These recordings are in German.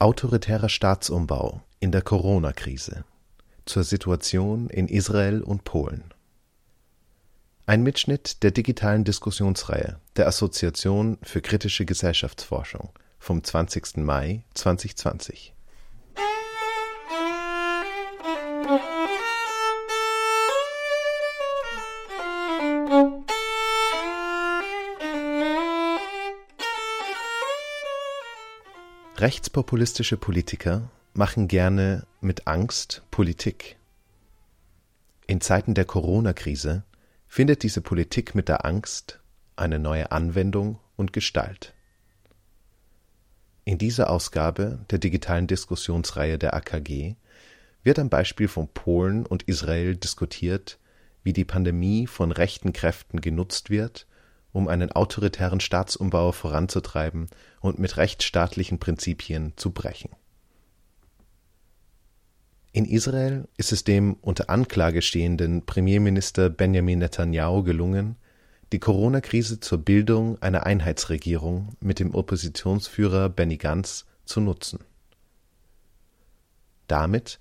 Autoritärer Staatsumbau in der Corona-Krise zur Situation in Israel und Polen. Ein Mitschnitt der digitalen Diskussionsreihe der Assoziation für kritische Gesellschaftsforschung vom 20. Mai 2020. Rechtspopulistische Politiker machen gerne mit Angst Politik. In Zeiten der Corona-Krise findet diese Politik mit der Angst eine neue Anwendung und Gestalt. In dieser Ausgabe der digitalen Diskussionsreihe der AKG wird am Beispiel von Polen und Israel diskutiert, wie die Pandemie von rechten Kräften genutzt wird, um einen autoritären Staatsumbau voranzutreiben und mit rechtsstaatlichen Prinzipien zu brechen. In Israel ist es dem unter Anklage stehenden Premierminister Benjamin Netanyahu gelungen, die Corona-Krise zur Bildung einer Einheitsregierung mit dem Oppositionsführer Benny Gantz zu nutzen. Damit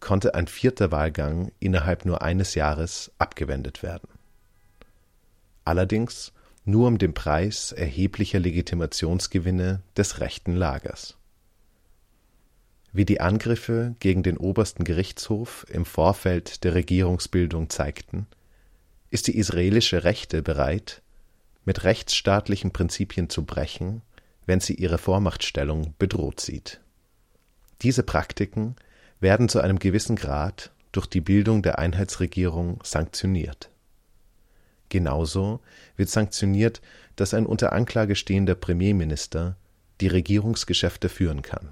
konnte ein vierter Wahlgang innerhalb nur eines Jahres abgewendet werden. Allerdings nur um den Preis erheblicher Legitimationsgewinne des rechten Lagers. Wie die Angriffe gegen den obersten Gerichtshof im Vorfeld der Regierungsbildung zeigten, ist die israelische Rechte bereit, mit rechtsstaatlichen Prinzipien zu brechen, wenn sie ihre Vormachtstellung bedroht sieht. Diese Praktiken werden zu einem gewissen Grad durch die Bildung der Einheitsregierung sanktioniert. Genauso wird sanktioniert, dass ein unter Anklage stehender Premierminister die Regierungsgeschäfte führen kann.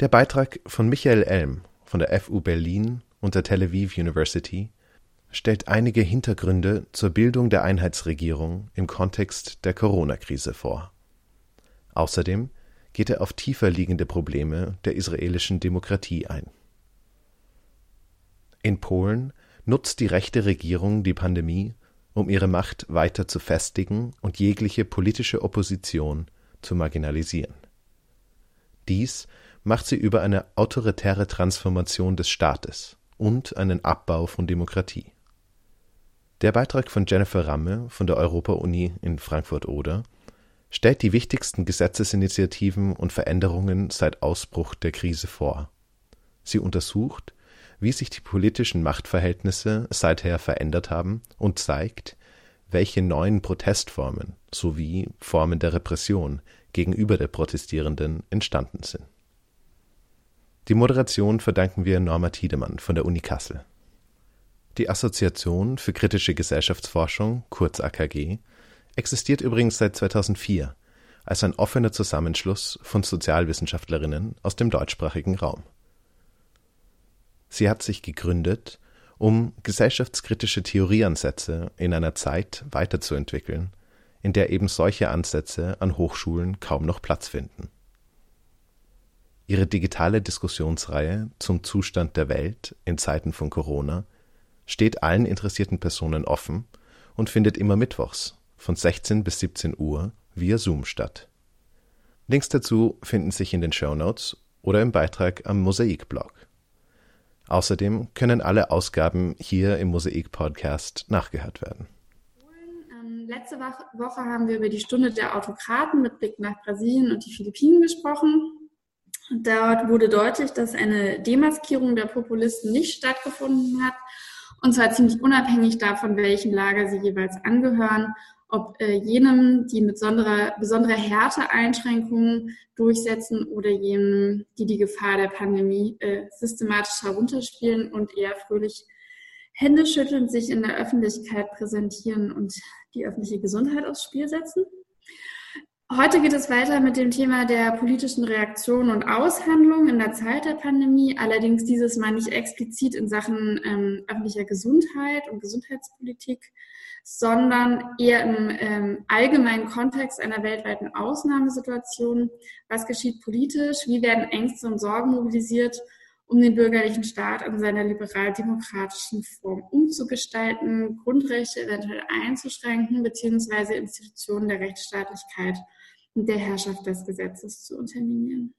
Der Beitrag von Michael Elm von der FU Berlin und der Tel Aviv University stellt einige Hintergründe zur Bildung der Einheitsregierung im Kontext der Corona-Krise vor. Außerdem geht er auf tiefer liegende Probleme der israelischen Demokratie ein. In Polen nutzt die rechte Regierung die Pandemie, um ihre Macht weiter zu festigen und jegliche politische Opposition zu marginalisieren. Dies macht sie über eine autoritäre Transformation des Staates und einen Abbau von Demokratie. Der Beitrag von Jennifer Ramme von der Europa-Uni in Frankfurt-Oder stellt die wichtigsten Gesetzesinitiativen und Veränderungen seit Ausbruch der Krise vor. Sie untersucht, wie sich die politischen Machtverhältnisse seither verändert haben und zeigt, welche neuen Protestformen sowie Formen der Repression gegenüber der Protestierenden entstanden sind. Die Moderation verdanken wir Norma Tiedemann von der Uni Kassel. Die Assoziation für kritische Gesellschaftsforschung, kurz AKG, existiert übrigens seit 2004 als ein offener Zusammenschluss von Sozialwissenschaftlerinnen aus dem deutschsprachigen Raum. Sie hat sich gegründet, um gesellschaftskritische Theorieansätze in einer Zeit weiterzuentwickeln, in der eben solche Ansätze an Hochschulen kaum noch Platz finden. Ihre digitale Diskussionsreihe zum Zustand der Welt in Zeiten von Corona steht allen interessierten Personen offen und findet immer mittwochs von 16 bis 17 Uhr via Zoom statt. Links dazu finden sich in den Show Notes oder im Beitrag am Mosaik-Blog. Außerdem können alle Ausgaben hier im Mosaik-Podcast nachgehört werden. Ähm, letzte Woche haben wir über die Stunde der Autokraten mit Blick nach Brasilien und die Philippinen gesprochen. Dort wurde deutlich, dass eine Demaskierung der Populisten nicht stattgefunden hat, und zwar ziemlich unabhängig davon, welchem Lager sie jeweils angehören ob äh, jenem, die mit besonderer, besonderer Härte Einschränkungen durchsetzen oder jenem, die die Gefahr der Pandemie äh, systematisch herunterspielen und eher fröhlich Hände schütteln, sich in der Öffentlichkeit präsentieren und die öffentliche Gesundheit aufs Spiel setzen. Heute geht es weiter mit dem Thema der politischen Reaktion und Aushandlung in der Zeit der Pandemie. Allerdings dieses Mal nicht explizit in Sachen ähm, öffentlicher Gesundheit und Gesundheitspolitik, sondern eher im ähm, allgemeinen Kontext einer weltweiten Ausnahmesituation. Was geschieht politisch? Wie werden Ängste und Sorgen mobilisiert, um den bürgerlichen Staat in seiner liberal-demokratischen Form umzugestalten, Grundrechte eventuell einzuschränken, beziehungsweise Institutionen der Rechtsstaatlichkeit und der Herrschaft des Gesetzes zu unterminieren?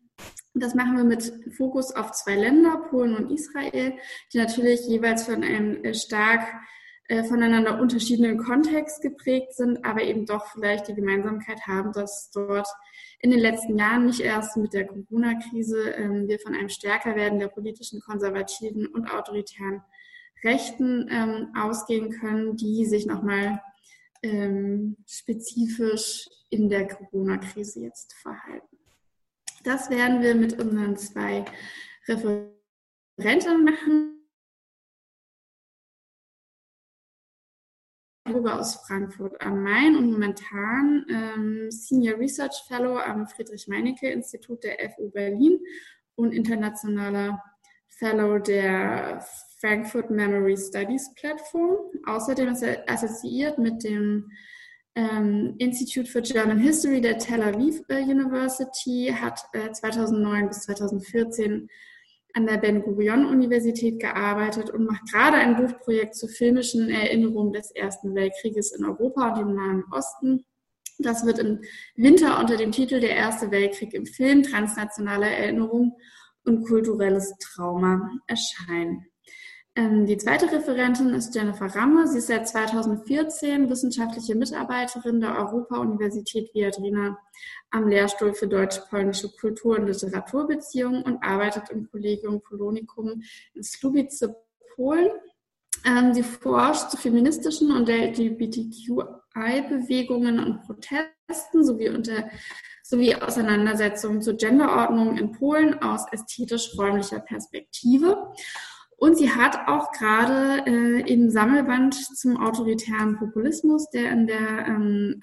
Das machen wir mit Fokus auf zwei Länder, Polen und Israel, die natürlich jeweils von einem äh, stark äh, voneinander unterschiedlichen Kontext geprägt sind, aber eben doch vielleicht die Gemeinsamkeit haben, dass dort in den letzten Jahren, nicht erst mit der Corona-Krise, ähm, wir von einem stärker werden der politischen, konservativen und autoritären Rechten ähm, ausgehen können, die sich nochmal ähm, spezifisch in der Corona-Krise jetzt verhalten. Das werden wir mit unseren zwei Referenten machen. Aus Frankfurt am Main und momentan ähm, Senior Research Fellow am Friedrich-Meinecke-Institut der FU Berlin und internationaler Fellow der Frankfurt Memory Studies Plattform. Außerdem ist er assoziiert mit dem ähm, Institute for German History der Tel Aviv äh, University, hat äh, 2009 bis 2014 an der Ben-Gurion-Universität gearbeitet und macht gerade ein Buchprojekt zur filmischen Erinnerung des Ersten Weltkrieges in Europa und im Nahen Osten. Das wird im Winter unter dem Titel Der Erste Weltkrieg im Film, transnationale Erinnerung und kulturelles Trauma erscheinen. Ähm, die zweite Referentin ist Jennifer Ramme. Sie ist seit 2014 wissenschaftliche Mitarbeiterin der Europa-Universität Viadrina am Lehrstuhl für deutsch-polnische Kultur- und Literaturbeziehungen und arbeitet im Kollegium Polonicum in Slubice, Polen. Ähm, sie forscht zu feministischen und LGBTQI-Bewegungen und Protesten sowie unter sowie Auseinandersetzungen zur Genderordnung in Polen aus ästhetisch-räumlicher Perspektive. Und sie hat auch gerade äh, im Sammelband zum autoritären Populismus, der in der ähm,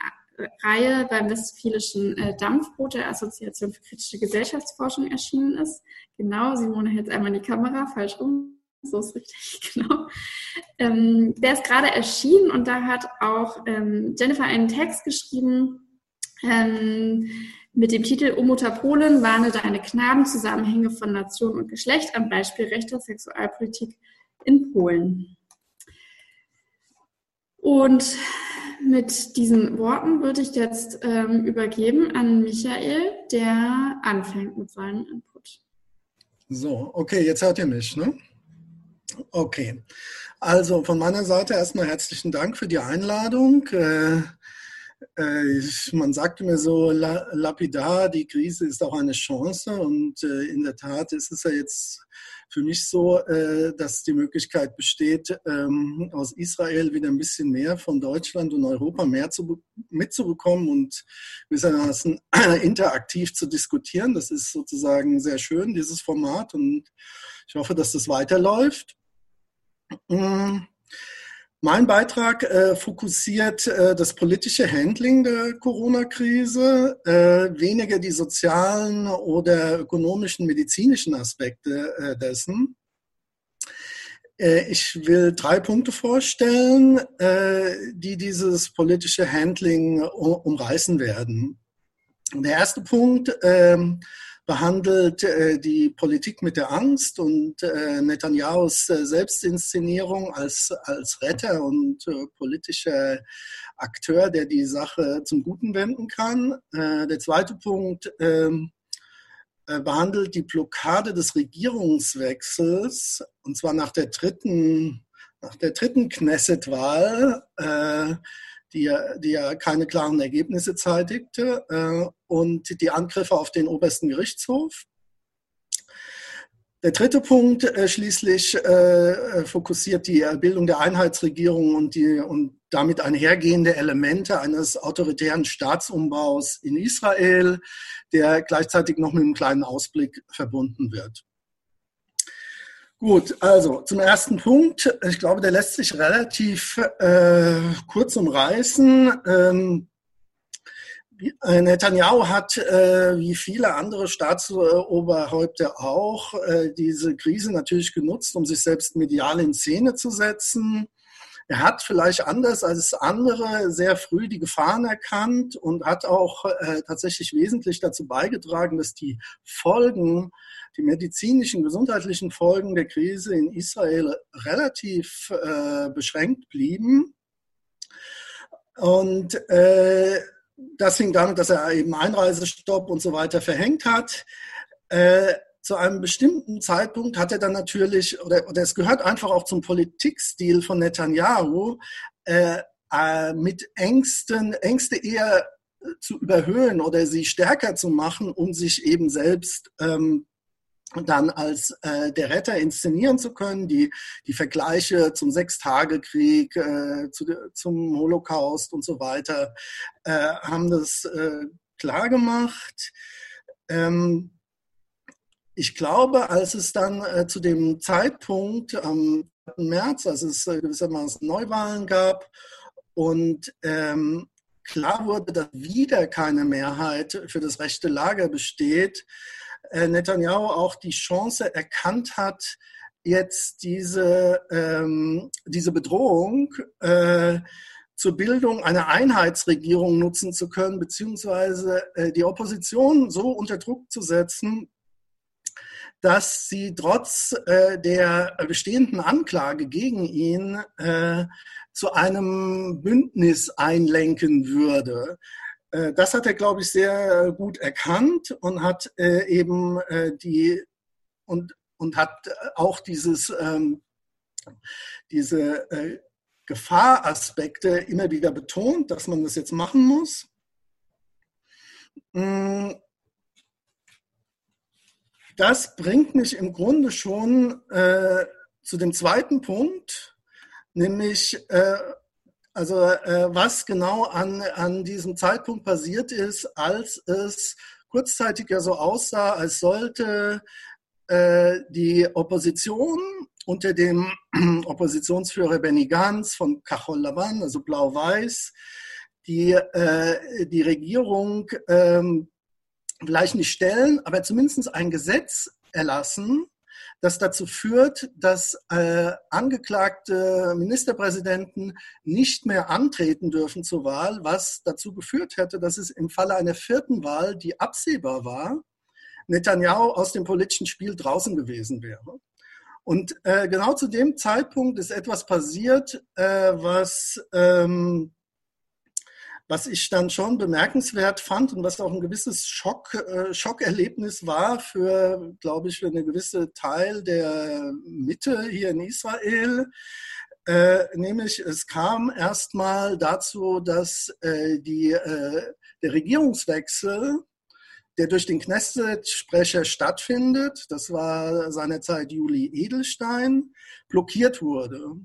Reihe beim Westfälischen äh, Dampfboot der Assoziation für kritische Gesellschaftsforschung erschienen ist. Genau, Simone hält einmal in die Kamera, falsch rum. So ist richtig, genau. Ähm, der ist gerade erschienen und da hat auch ähm, Jennifer einen Text geschrieben, ähm, mit dem Titel O Mutter Polen warne deine Knaben Zusammenhänge von Nation und Geschlecht am Beispiel rechter Sexualpolitik in Polen. Und mit diesen Worten würde ich jetzt ähm, übergeben an Michael, der anfängt mit seinem Input. So, okay, jetzt hört ihr mich, ne? Okay. Also von meiner Seite erstmal herzlichen Dank für die Einladung. Äh, man sagte mir so lapidar, die Krise ist auch eine Chance und äh, in der Tat ist es ja jetzt für mich so, äh, dass die Möglichkeit besteht, ähm, aus Israel wieder ein bisschen mehr von Deutschland und Europa mehr zu, mitzubekommen und gewissermaßen interaktiv zu diskutieren. Das ist sozusagen sehr schön, dieses Format und ich hoffe, dass das weiterläuft. Mm. Mein Beitrag äh, fokussiert äh, das politische Handling der Corona-Krise, äh, weniger die sozialen oder ökonomischen, medizinischen Aspekte äh, dessen. Äh, ich will drei Punkte vorstellen, äh, die dieses politische Handling umreißen werden. Der erste Punkt ähm, behandelt äh, die Politik mit der Angst und äh, Netanyahus äh, Selbstinszenierung als, als Retter und äh, politischer Akteur, der die Sache zum Guten wenden kann. Äh, der zweite Punkt ähm, äh, behandelt die Blockade des Regierungswechsels und zwar nach der dritten, nach der dritten Knesset-Wahl die, die ja keine klaren Ergebnisse zeitigte, und die Angriffe auf den obersten Gerichtshof. Der dritte Punkt äh, schließlich äh, fokussiert die Bildung der Einheitsregierung und, die, und damit einhergehende Elemente eines autoritären Staatsumbaus in Israel, der gleichzeitig noch mit einem kleinen Ausblick verbunden wird. Gut, also zum ersten Punkt. Ich glaube, der lässt sich relativ äh, kurz umreißen. Ähm, äh, Netanyahu hat, äh, wie viele andere Staatsoberhäupter auch, äh, diese Krise natürlich genutzt, um sich selbst medial in Szene zu setzen. Er hat vielleicht anders als andere sehr früh die Gefahren erkannt und hat auch äh, tatsächlich wesentlich dazu beigetragen, dass die Folgen die medizinischen, gesundheitlichen Folgen der Krise in Israel relativ äh, beschränkt blieben. Und äh, das hing damit, dass er eben Einreisestopp und so weiter verhängt hat. äh, zu einem bestimmten Zeitpunkt hat er dann natürlich, oder, oder es gehört einfach auch zum Politikstil von Netanyahu, äh, äh, mit Ängsten, Ängste eher zu überhöhen oder sie stärker zu machen, um sich eben selbst ähm, dann als äh, der Retter inszenieren zu können. Die, die Vergleiche zum Sechstagekrieg, äh, zu, zum Holocaust und so weiter äh, haben das äh, klar gemacht. Ähm, ich glaube, als es dann äh, zu dem Zeitpunkt am März, als es äh, gewissermaßen Neuwahlen gab und ähm, klar wurde, dass wieder keine Mehrheit für das rechte Lager besteht, Netanyahu auch die Chance erkannt hat, jetzt diese, ähm, diese Bedrohung äh, zur Bildung einer Einheitsregierung nutzen zu können, beziehungsweise äh, die Opposition so unter Druck zu setzen, dass sie trotz äh, der bestehenden Anklage gegen ihn äh, zu einem Bündnis einlenken würde. Äh, das hat er, glaube ich, sehr gut erkannt und hat äh, eben äh, die und, und hat auch dieses, ähm, diese äh, Gefahraspekte immer wieder betont, dass man das jetzt machen muss. Mm. Das bringt mich im Grunde schon äh, zu dem zweiten Punkt, nämlich äh, also äh, was genau an, an diesem Zeitpunkt passiert ist, als es kurzzeitig ja so aussah, als sollte äh, die Opposition unter dem Oppositionsführer Benny Gantz von Kachol Laban, also Blau-Weiß, die, äh, die Regierung ähm, vielleicht nicht stellen, aber zumindest ein Gesetz erlassen, das dazu führt, dass äh, angeklagte Ministerpräsidenten nicht mehr antreten dürfen zur Wahl, was dazu geführt hätte, dass es im Falle einer vierten Wahl, die absehbar war, Netanyahu aus dem politischen Spiel draußen gewesen wäre. Und äh, genau zu dem Zeitpunkt ist etwas passiert, äh, was ähm, was ich dann schon bemerkenswert fand und was auch ein gewisses Schock, äh, Schockerlebnis war für, glaube ich, für eine gewisse Teil der Mitte hier in Israel. Äh, nämlich es kam erstmal dazu, dass äh, die, äh, der Regierungswechsel, der durch den Knesset-Sprecher stattfindet, das war seinerzeit Juli Edelstein, blockiert wurde.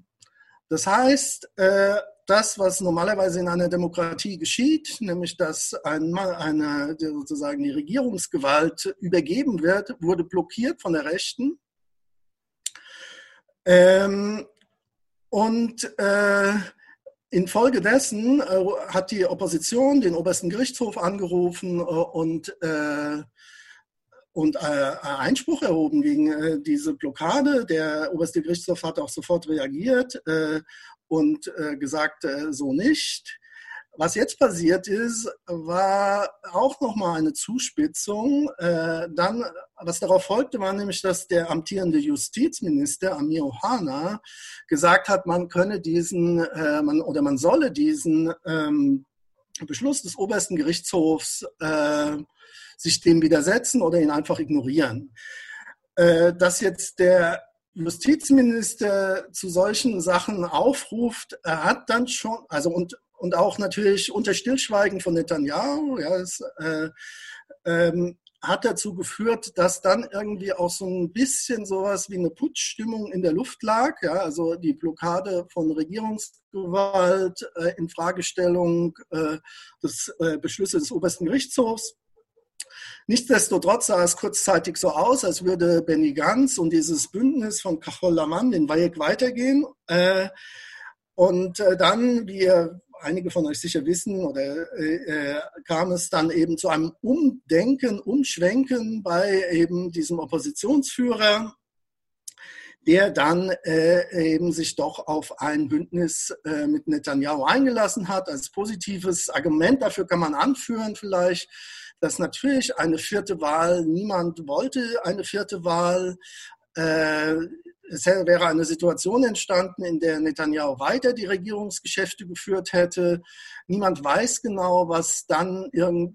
Das heißt, äh, das, was normalerweise in einer Demokratie geschieht, nämlich dass ein, eine, sozusagen die Regierungsgewalt übergeben wird, wurde blockiert von der Rechten. Ähm, und äh, infolgedessen äh, hat die Opposition den obersten Gerichtshof angerufen äh, und, äh, und äh, Einspruch erhoben gegen äh, diese Blockade. Der oberste Gerichtshof hat auch sofort reagiert und äh, gesagt, äh, so nicht. Was jetzt passiert ist, war auch nochmal eine Zuspitzung. Äh, dann, was darauf folgte, war nämlich, dass der amtierende Justizminister Amir Ohana gesagt hat, man könne diesen, äh, man, oder man solle diesen ähm, Beschluss des obersten Gerichtshofs äh, sich dem widersetzen oder ihn einfach ignorieren. Äh, dass jetzt der Justizminister zu solchen Sachen aufruft, er hat dann schon, also und, und auch natürlich unter Stillschweigen von Netanyahu, ja, es, äh, ähm, hat dazu geführt, dass dann irgendwie auch so ein bisschen sowas wie eine Putschstimmung in der Luft lag. Ja, also die Blockade von Regierungsgewalt, äh, Infragestellung äh, des äh, Beschlüsse des obersten Gerichtshofs. Nichtsdestotrotz sah es kurzzeitig so aus, als würde Benny Gantz und dieses Bündnis von Kachol Laman den Weg weitergehen. Äh, und äh, dann, wie einige von euch sicher wissen, oder äh, kam es dann eben zu einem Umdenken, Umschwenken bei eben diesem Oppositionsführer, der dann äh, eben sich doch auf ein Bündnis äh, mit Netanyahu eingelassen hat. Als positives Argument dafür kann man anführen vielleicht, dass natürlich eine vierte Wahl, niemand wollte eine vierte Wahl. Äh, es wäre eine Situation entstanden, in der Netanyahu weiter die Regierungsgeschäfte geführt hätte. Niemand weiß genau, was dann,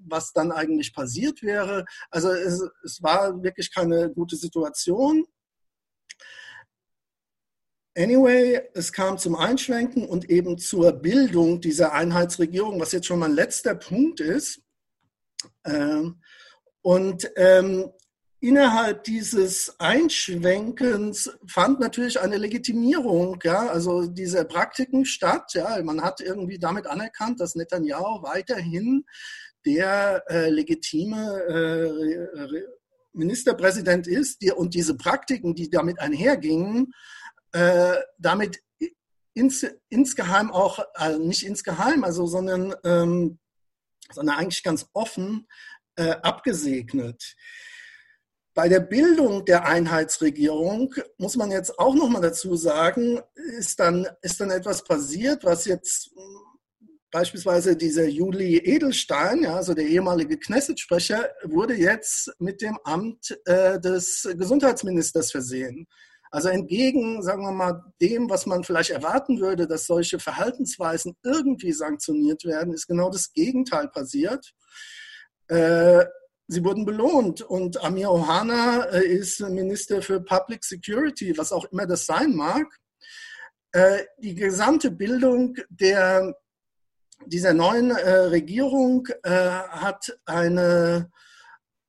was dann eigentlich passiert wäre. Also es, es war wirklich keine gute Situation. Anyway, es kam zum Einschwenken und eben zur Bildung dieser Einheitsregierung, was jetzt schon mein letzter Punkt ist. Ähm, und ähm, innerhalb dieses Einschwenkens fand natürlich eine Legitimierung, ja, also diese Praktiken statt. Ja, man hat irgendwie damit anerkannt, dass Netanyahu weiterhin der äh, legitime äh, Ministerpräsident ist die, und diese Praktiken, die damit einhergingen, äh, damit ins, insgeheim auch, äh, nicht insgeheim, also sondern, ähm, sondern eigentlich ganz offen äh, abgesegnet. Bei der Bildung der Einheitsregierung muss man jetzt auch noch mal dazu sagen, ist dann, ist dann etwas passiert, was jetzt beispielsweise dieser Juli Edelstein, ja, also der ehemalige Knesset-Sprecher, wurde jetzt mit dem Amt äh, des Gesundheitsministers versehen. Also entgegen, sagen wir mal, dem, was man vielleicht erwarten würde, dass solche Verhaltensweisen irgendwie sanktioniert werden, ist genau das Gegenteil passiert. Äh, sie wurden belohnt. Und Amir Ohana äh, ist Minister für Public Security, was auch immer das sein mag. Äh, die gesamte Bildung der, dieser neuen äh, Regierung hat eine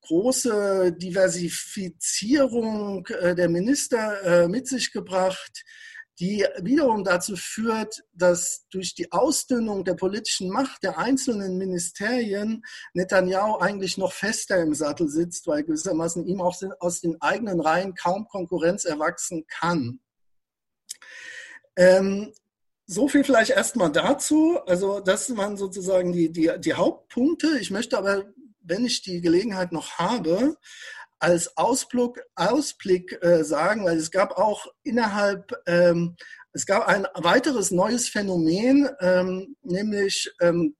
große Diversifizierung der Minister mit sich gebracht die wiederum dazu führt, dass durch die Ausdünnung der politischen Macht der einzelnen Ministerien Netanyahu eigentlich noch fester im Sattel sitzt, weil gewissermaßen ihm auch aus den eigenen Reihen kaum Konkurrenz erwachsen kann. Ähm, so viel vielleicht erstmal dazu. Also das waren sozusagen die, die, die Hauptpunkte. Ich möchte aber, wenn ich die Gelegenheit noch habe, als Ausblick, Ausblick äh, sagen, weil es gab auch innerhalb, ähm, es gab ein weiteres neues Phänomen, ähm, nämlich ähm,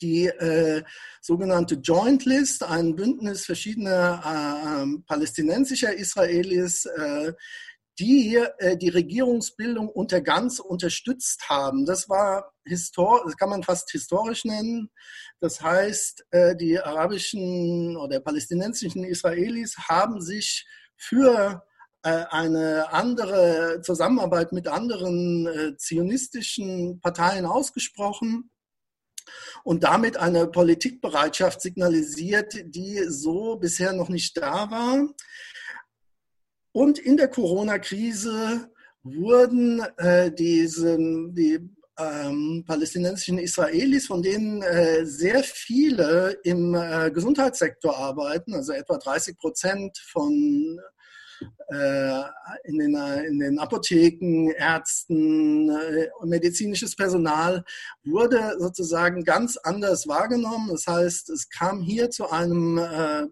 die äh, sogenannte Joint List, ein Bündnis verschiedener äh, ähm, palästinensischer Israelis, die äh, die Regierungsbildung unter ganz unterstützt haben. Das war histor das kann man fast historisch nennen. Das heißt, äh, die arabischen oder palästinensischen Israelis haben sich für äh, eine andere Zusammenarbeit mit anderen äh, zionistischen Parteien ausgesprochen und damit eine Politikbereitschaft signalisiert, die so bisher noch nicht da war. Und in der Corona-Krise wurden äh, diese, die ähm, palästinensischen Israelis, von denen äh, sehr viele im äh, Gesundheitssektor arbeiten, also etwa 30 Prozent von äh, in den, in den Apotheken, Ärzten, äh, medizinisches Personal wurde sozusagen ganz anders wahrgenommen. Das heißt, es kam hier zu einem äh,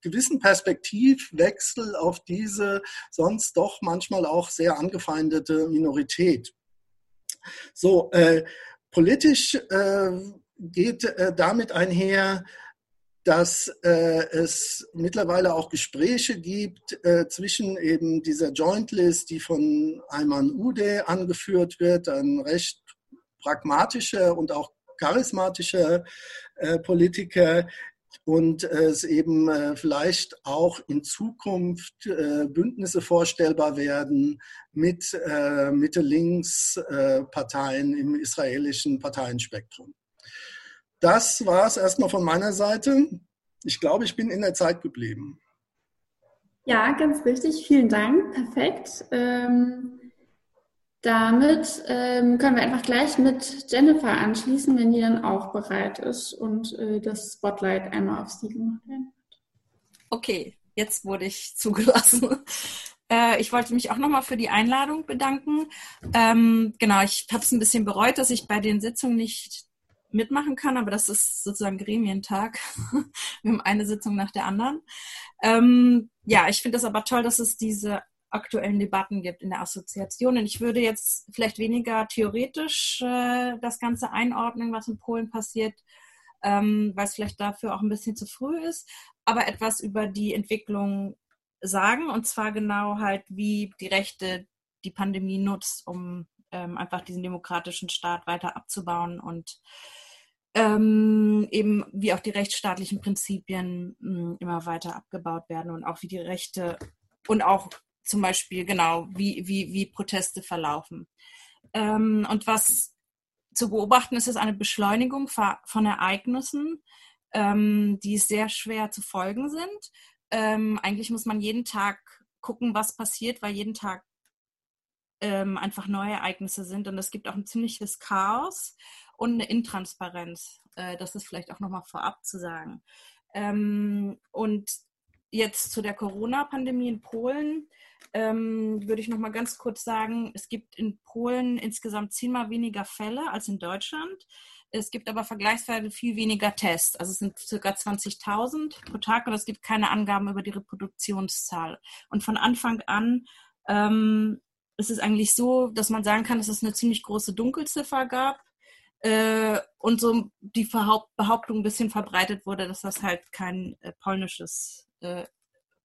gewissen Perspektivwechsel auf diese sonst doch manchmal auch sehr angefeindete Minorität. So, äh, politisch äh, geht äh, damit einher, dass äh, es mittlerweile auch Gespräche gibt äh, zwischen eben dieser Joint List, die von Ayman Ude angeführt wird, ein recht pragmatischer und auch charismatischer äh, Politiker, und es eben äh, vielleicht auch in Zukunft äh, Bündnisse vorstellbar werden mit äh, Mitte-Links-Parteien im israelischen Parteienspektrum. Das war es erstmal von meiner Seite. Ich glaube, ich bin in der Zeit geblieben. Ja, ganz richtig. Vielen Dank. Perfekt. Ähm damit ähm, können wir einfach gleich mit Jennifer anschließen, wenn die dann auch bereit ist und äh, das Spotlight einmal auf sie gemacht wird. Okay, jetzt wurde ich zugelassen. Äh, ich wollte mich auch nochmal für die Einladung bedanken. Ähm, genau, ich habe es ein bisschen bereut, dass ich bei den Sitzungen nicht mitmachen kann, aber das ist sozusagen Gremientag. wir haben eine Sitzung nach der anderen. Ähm, ja, ich finde es aber toll, dass es diese aktuellen Debatten gibt in der Assoziation. Und ich würde jetzt vielleicht weniger theoretisch äh, das Ganze einordnen, was in Polen passiert, ähm, weil es vielleicht dafür auch ein bisschen zu früh ist, aber etwas über die Entwicklung sagen, und zwar genau halt, wie die Rechte die Pandemie nutzt, um ähm, einfach diesen demokratischen Staat weiter abzubauen und ähm, eben wie auch die rechtsstaatlichen Prinzipien mh, hm, immer weiter abgebaut werden und auch wie die Rechte und auch zum Beispiel genau, wie, wie, wie Proteste verlaufen. Ähm, und was zu beobachten ist, ist eine Beschleunigung von Ereignissen, ähm, die sehr schwer zu folgen sind. Ähm, eigentlich muss man jeden Tag gucken, was passiert, weil jeden Tag ähm, einfach neue Ereignisse sind und es gibt auch ein ziemliches Chaos und eine Intransparenz. Äh, das ist vielleicht auch nochmal vorab zu sagen. Ähm, und jetzt zu der Corona-Pandemie in Polen ähm, würde ich nochmal ganz kurz sagen, es gibt in Polen insgesamt zehnmal weniger Fälle als in Deutschland. Es gibt aber vergleichsweise viel weniger Tests. Also es sind ca. 20.000 pro Tag und es gibt keine Angaben über die Reproduktionszahl. Und von Anfang an ähm, ist es eigentlich so, dass man sagen kann, dass es eine ziemlich große Dunkelziffer gab äh, und so die Behauptung ein bisschen verbreitet wurde, dass das halt kein äh, polnisches äh,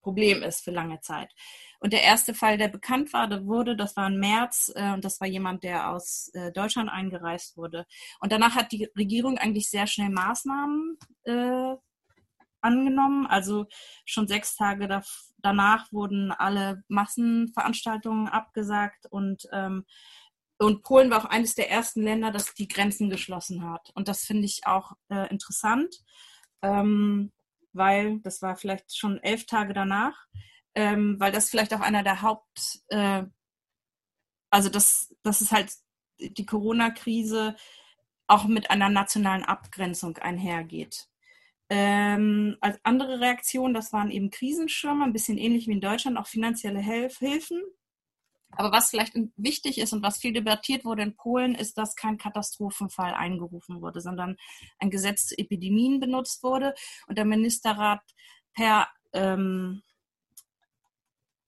Problem ist für lange Zeit. Und der erste Fall, der bekannt war, der wurde, das war im März, äh, und das war jemand, der aus äh, Deutschland eingereist wurde. Und danach hat die Regierung eigentlich sehr schnell Maßnahmen äh, angenommen. Also schon sechs Tage da, danach wurden alle Massenveranstaltungen abgesagt und ähm, und Polen war auch eines der ersten Länder, das die Grenzen geschlossen hat. Und das finde ich auch äh, interessant, ähm, weil das war vielleicht schon elf Tage danach, ähm, weil das vielleicht auch einer der Haupt, äh, also das, das ist halt die Corona-Krise auch mit einer nationalen Abgrenzung einhergeht. Ähm, als andere Reaktion, das waren eben Krisenschirme, ein bisschen ähnlich wie in Deutschland, auch finanzielle Hilf Hilfen. Aber was vielleicht wichtig ist und was viel debattiert wurde in Polen, ist, dass kein Katastrophenfall eingerufen wurde, sondern ein Gesetz zu Epidemien benutzt wurde und der Ministerrat per ähm,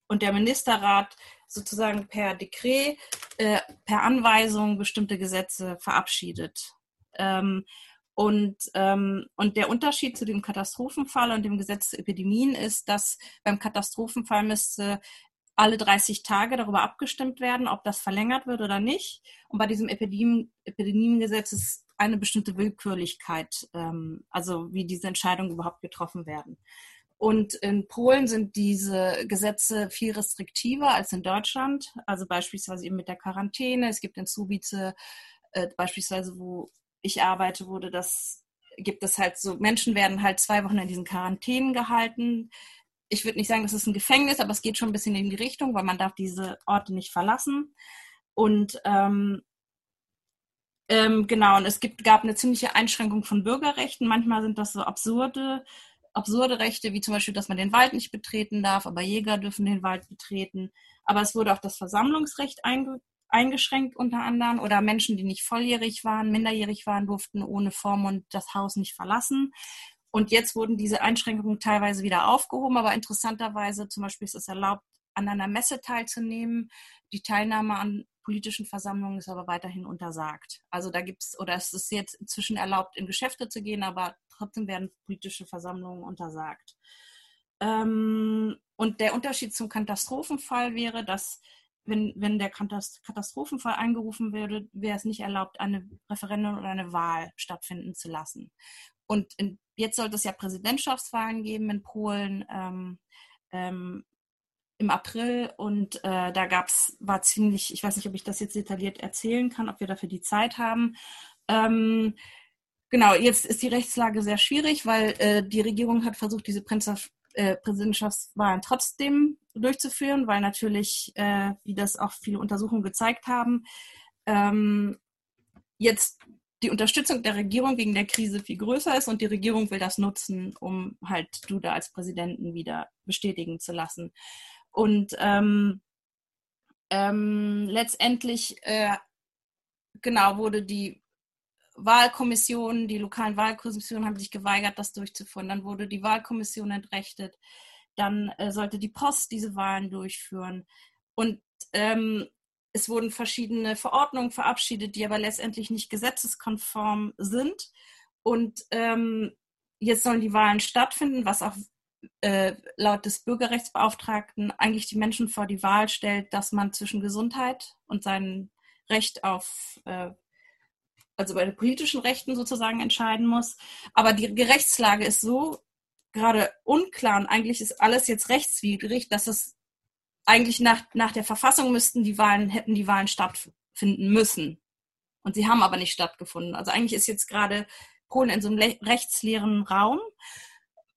und der Ministerrat sozusagen per Dekret, äh, per Anweisung bestimmte Gesetze verabschiedet. Ähm, und, ähm, und der Unterschied zu dem Katastrophenfall und dem Gesetz zu Epidemien ist, dass beim Katastrophenfall müsste alle 30 Tage darüber abgestimmt werden, ob das verlängert wird oder nicht. Und bei diesem Epidemien, Epidemiengesetz ist eine bestimmte Willkürlichkeit, ähm, also wie diese Entscheidungen überhaupt getroffen werden. Und in Polen sind diese Gesetze viel restriktiver als in Deutschland. Also beispielsweise eben mit der Quarantäne. Es gibt in Subice äh, beispielsweise, wo ich arbeite, wurde das, gibt es halt so, Menschen werden halt zwei Wochen in diesen Quarantänen gehalten. Ich würde nicht sagen, das ist ein Gefängnis, aber es geht schon ein bisschen in die Richtung, weil man darf diese Orte nicht verlassen. Und ähm, ähm, genau, und es gibt, gab eine ziemliche Einschränkung von Bürgerrechten. Manchmal sind das so absurde absurde Rechte, wie zum Beispiel, dass man den Wald nicht betreten darf, aber Jäger dürfen den Wald betreten. Aber es wurde auch das Versammlungsrecht einge eingeschränkt unter anderem oder Menschen, die nicht volljährig waren, minderjährig waren, durften ohne Vormund das Haus nicht verlassen. Und jetzt wurden diese Einschränkungen teilweise wieder aufgehoben, aber interessanterweise zum Beispiel ist es erlaubt, an einer Messe teilzunehmen. Die Teilnahme an politischen Versammlungen ist aber weiterhin untersagt. Also da gibt es, oder es ist jetzt inzwischen erlaubt, in Geschäfte zu gehen, aber trotzdem werden politische Versammlungen untersagt. Ähm, und der Unterschied zum Katastrophenfall wäre, dass wenn, wenn der Katastrophenfall eingerufen würde, wäre es nicht erlaubt, eine Referendum oder eine Wahl stattfinden zu lassen. Und in, jetzt sollte es ja Präsidentschaftswahlen geben in Polen. Ähm, ähm, im April und äh, da gab's, war ziemlich, ich weiß nicht, ob ich das jetzt detailliert erzählen kann, ob wir dafür die Zeit haben. Ähm, genau, jetzt ist die Rechtslage sehr schwierig, weil äh, die Regierung hat versucht, diese äh, Präsidentschaftswahlen trotzdem durchzuführen, weil natürlich, äh, wie das auch viele Untersuchungen gezeigt haben, ähm, jetzt die Unterstützung der Regierung wegen der Krise viel größer ist und die Regierung will das nutzen, um halt Duda als Präsidenten wieder bestätigen zu lassen. Und ähm, ähm, letztendlich, äh, genau, wurde die Wahlkommission, die lokalen Wahlkommissionen haben sich geweigert, das durchzuführen. Dann wurde die Wahlkommission entrechtet. Dann äh, sollte die Post diese Wahlen durchführen. Und ähm, es wurden verschiedene Verordnungen verabschiedet, die aber letztendlich nicht gesetzeskonform sind. Und ähm, jetzt sollen die Wahlen stattfinden, was auch äh, laut des Bürgerrechtsbeauftragten eigentlich die Menschen vor die Wahl stellt, dass man zwischen Gesundheit und seinem Recht auf, äh, also bei den politischen Rechten sozusagen entscheiden muss. Aber die Rechtslage ist so gerade unklar und eigentlich ist alles jetzt rechtswidrig, dass es eigentlich nach, nach der Verfassung müssten die Wahlen, hätten die Wahlen stattfinden müssen. Und sie haben aber nicht stattgefunden. Also eigentlich ist jetzt gerade Polen in so einem rechtsleeren Raum,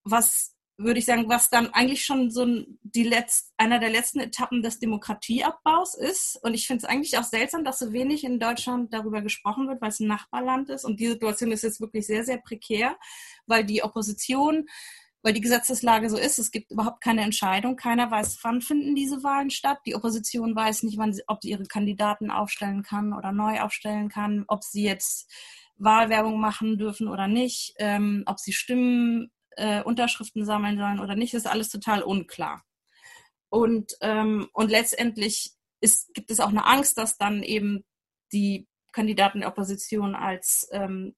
was würde ich sagen, was dann eigentlich schon so die letzt, einer der letzten Etappen des Demokratieabbaus ist. Und ich finde es eigentlich auch seltsam, dass so wenig in Deutschland darüber gesprochen wird, weil es ein Nachbarland ist. Und die Situation ist jetzt wirklich sehr, sehr prekär, weil die Opposition, weil die Gesetzeslage so ist, es gibt überhaupt keine Entscheidung. Keiner weiß, wann finden diese Wahlen statt. Die Opposition weiß nicht, wann sie, ob sie ihre Kandidaten aufstellen kann oder neu aufstellen kann, ob sie jetzt Wahlwerbung machen dürfen oder nicht, ähm, ob sie Stimmen äh, Unterschriften sammeln sollen oder nicht, ist alles total unklar. Und, ähm, und letztendlich ist, gibt es auch eine Angst, dass dann eben die Kandidaten der Opposition als ähm,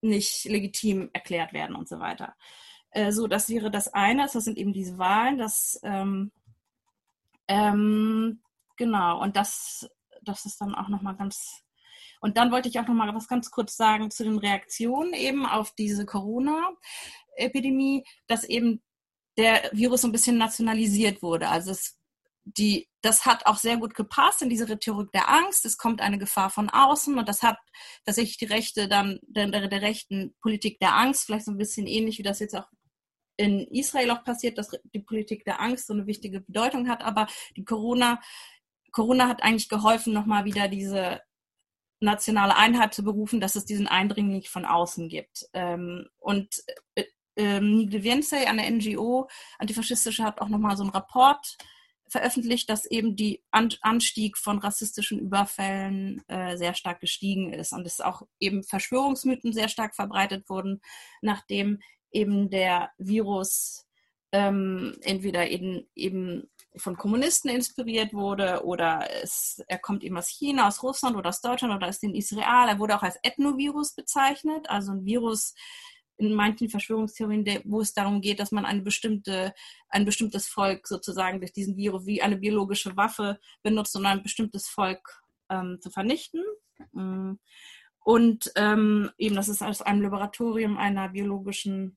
nicht legitim erklärt werden und so weiter. Äh, so, das wäre das eine. Das sind eben diese Wahlen. Das ähm, ähm, genau. Und das, das ist dann auch nochmal ganz. Und dann wollte ich auch nochmal was ganz kurz sagen zu den Reaktionen eben auf diese Corona. Epidemie, dass eben der Virus so ein bisschen nationalisiert wurde. Also es, die, das hat auch sehr gut gepasst in diese Rhetorik der Angst. Es kommt eine Gefahr von außen und das hat tatsächlich die Rechte dann der, der, der rechten Politik der Angst, vielleicht so ein bisschen ähnlich wie das jetzt auch in Israel auch passiert, dass die Politik der Angst so eine wichtige Bedeutung hat. Aber die Corona, Corona hat eigentlich geholfen, nochmal wieder diese nationale Einheit zu berufen, dass es diesen Eindringling nicht von außen gibt. Ähm, und äh, ähm, Nigde Więcej, eine NGO, antifaschistische, hat auch nochmal so einen Rapport veröffentlicht, dass eben die An Anstieg von rassistischen Überfällen äh, sehr stark gestiegen ist und es auch eben Verschwörungsmythen sehr stark verbreitet wurden, nachdem eben der Virus ähm, entweder eben, eben von Kommunisten inspiriert wurde oder es, er kommt eben aus China, aus Russland oder aus Deutschland oder aus den Israel. Er wurde auch als Ethnovirus bezeichnet, also ein Virus, in manchen Verschwörungstheorien, wo es darum geht, dass man eine bestimmte, ein bestimmtes Volk sozusagen durch diesen Virus wie eine biologische Waffe benutzt, um ein bestimmtes Volk ähm, zu vernichten. Und ähm, eben, dass es aus einem Laboratorium einer biologischen,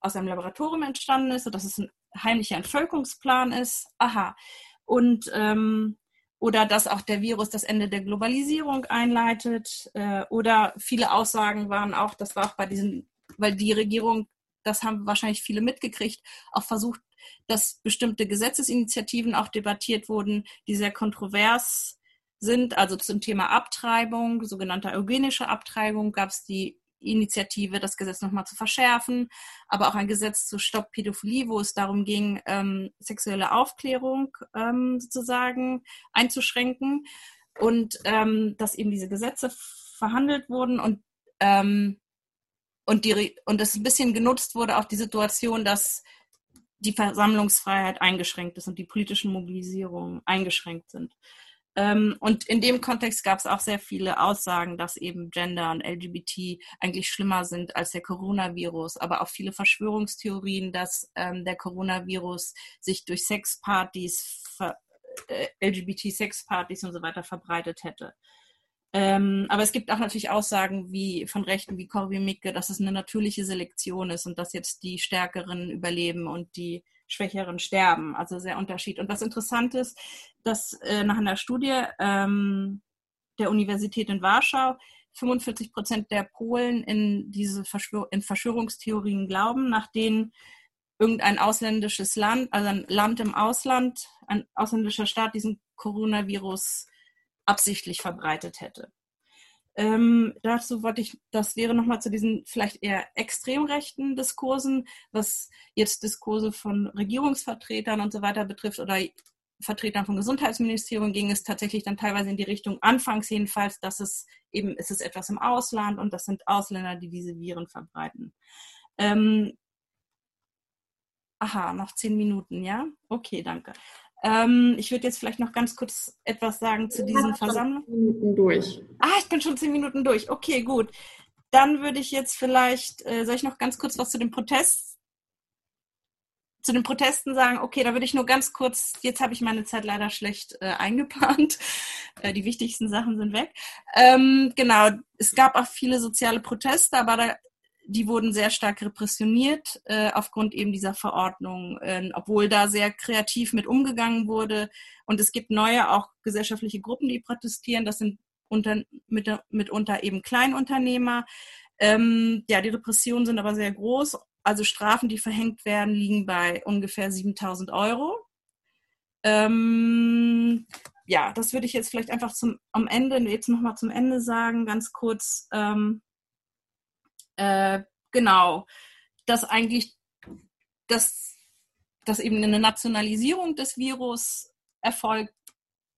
aus einem Laboratorium entstanden ist, dass es ein heimlicher Entvölkerungsplan ist. Aha. Und ähm, oder dass auch der Virus das Ende der Globalisierung einleitet. Äh, oder viele Aussagen waren auch, das war auch bei diesen weil die Regierung, das haben wahrscheinlich viele mitgekriegt, auch versucht, dass bestimmte Gesetzesinitiativen auch debattiert wurden, die sehr kontrovers sind. Also zum Thema Abtreibung, sogenannte eugenische Abtreibung, gab es die Initiative, das Gesetz nochmal zu verschärfen, aber auch ein Gesetz zu Stopp Pädophilie, wo es darum ging, ähm, sexuelle Aufklärung ähm, sozusagen einzuschränken und ähm, dass eben diese Gesetze verhandelt wurden und ähm, und, die, und es ein bisschen genutzt wurde, auch die Situation, dass die Versammlungsfreiheit eingeschränkt ist und die politischen Mobilisierungen eingeschränkt sind. Ähm, und in dem Kontext gab es auch sehr viele Aussagen, dass eben Gender und LGBT eigentlich schlimmer sind als der Coronavirus, aber auch viele Verschwörungstheorien, dass ähm, der Coronavirus sich durch Sexpartys, äh, LGBT-Sexpartys und so weiter verbreitet hätte. Ähm, aber es gibt auch natürlich Aussagen wie von Rechten wie Corby Micke, dass es eine natürliche Selektion ist und dass jetzt die Stärkeren überleben und die Schwächeren sterben. Also sehr Unterschied. Und was interessant ist, dass äh, nach einer Studie ähm, der Universität in Warschau 45 Prozent der Polen in diese Verschwör in Verschwörungstheorien glauben, nach denen irgendein ausländisches Land, also ein Land im Ausland, ein ausländischer Staat diesen Coronavirus absichtlich verbreitet hätte. Ähm, dazu wollte ich, das wäre nochmal zu diesen vielleicht eher extrem rechten Diskursen, was jetzt Diskurse von Regierungsvertretern und so weiter betrifft oder Vertretern vom Gesundheitsministerium ging es tatsächlich dann teilweise in die Richtung, anfangs jedenfalls, dass es eben, ist es etwas im Ausland und das sind Ausländer, die diese Viren verbreiten. Ähm, aha, noch zehn Minuten, ja? Okay, danke. Ähm, ich würde jetzt vielleicht noch ganz kurz etwas sagen zu diesen Versammlungen. Zehn Minuten durch. Ah, ich bin schon zehn Minuten durch. Okay, gut. Dann würde ich jetzt vielleicht, äh, soll ich noch ganz kurz was zu dem Protest zu den Protesten sagen, okay, da würde ich nur ganz kurz, jetzt habe ich meine Zeit leider schlecht äh, eingeplant. Äh, die wichtigsten Sachen sind weg. Ähm, genau, es gab auch viele soziale Proteste, aber da, die wurden sehr stark repressioniert äh, aufgrund eben dieser Verordnung, äh, obwohl da sehr kreativ mit umgegangen wurde. Und es gibt neue auch gesellschaftliche Gruppen, die protestieren. Das sind unter, mit, mitunter eben Kleinunternehmer. Ähm, ja, die Repressionen sind aber sehr groß also Strafen, die verhängt werden, liegen bei ungefähr 7000 Euro. Ähm, ja, das würde ich jetzt vielleicht einfach zum am Ende, jetzt nochmal zum Ende sagen, ganz kurz. Ähm, äh, genau, dass eigentlich, dass, dass eben eine Nationalisierung des Virus erfolgt,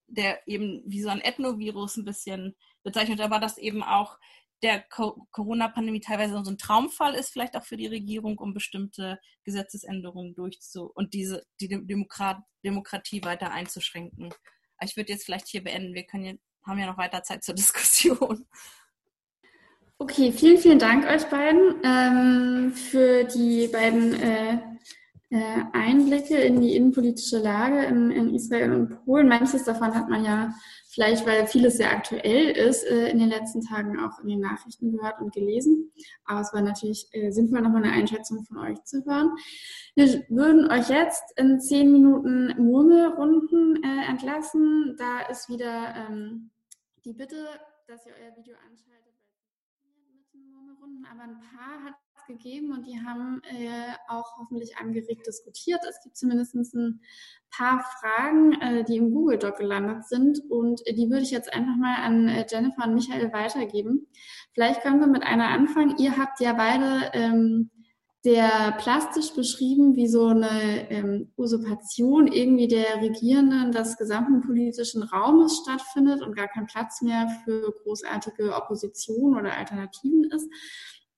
der eben wie so ein Ethnovirus ein bisschen bezeichnet, aber dass eben auch der Corona-Pandemie teilweise so ein Traumfall ist, vielleicht auch für die Regierung, um bestimmte Gesetzesänderungen durchzu und diese die Demokrat Demokratie weiter einzuschränken. Ich würde jetzt vielleicht hier beenden. Wir können, haben ja noch weiter Zeit zur Diskussion. Okay, vielen, vielen Dank euch beiden ähm, für die beiden äh, äh, Einblicke in die innenpolitische Lage in, in Israel und Polen. Manches davon hat man ja vielleicht weil vieles sehr aktuell ist, äh, in den letzten Tagen auch in den Nachrichten gehört und gelesen. Aber es war natürlich äh, sinnvoll, nochmal eine Einschätzung von euch zu hören. Wir würden euch jetzt in zehn Minuten Murmelrunden äh, entlassen. Da ist wieder ähm, die Bitte, dass ihr euer Video anschaltet, mit den Murmelrunden, aber ein paar hat gegeben und die haben äh, auch hoffentlich angeregt diskutiert. Es gibt zumindest ein paar Fragen, äh, die im Google Doc gelandet sind und äh, die würde ich jetzt einfach mal an äh, Jennifer und Michael weitergeben. Vielleicht können wir mit einer anfangen. Ihr habt ja beide ähm, sehr plastisch beschrieben, wie so eine ähm, Usurpation irgendwie der Regierenden des gesamten politischen Raumes stattfindet und gar kein Platz mehr für großartige Opposition oder Alternativen ist.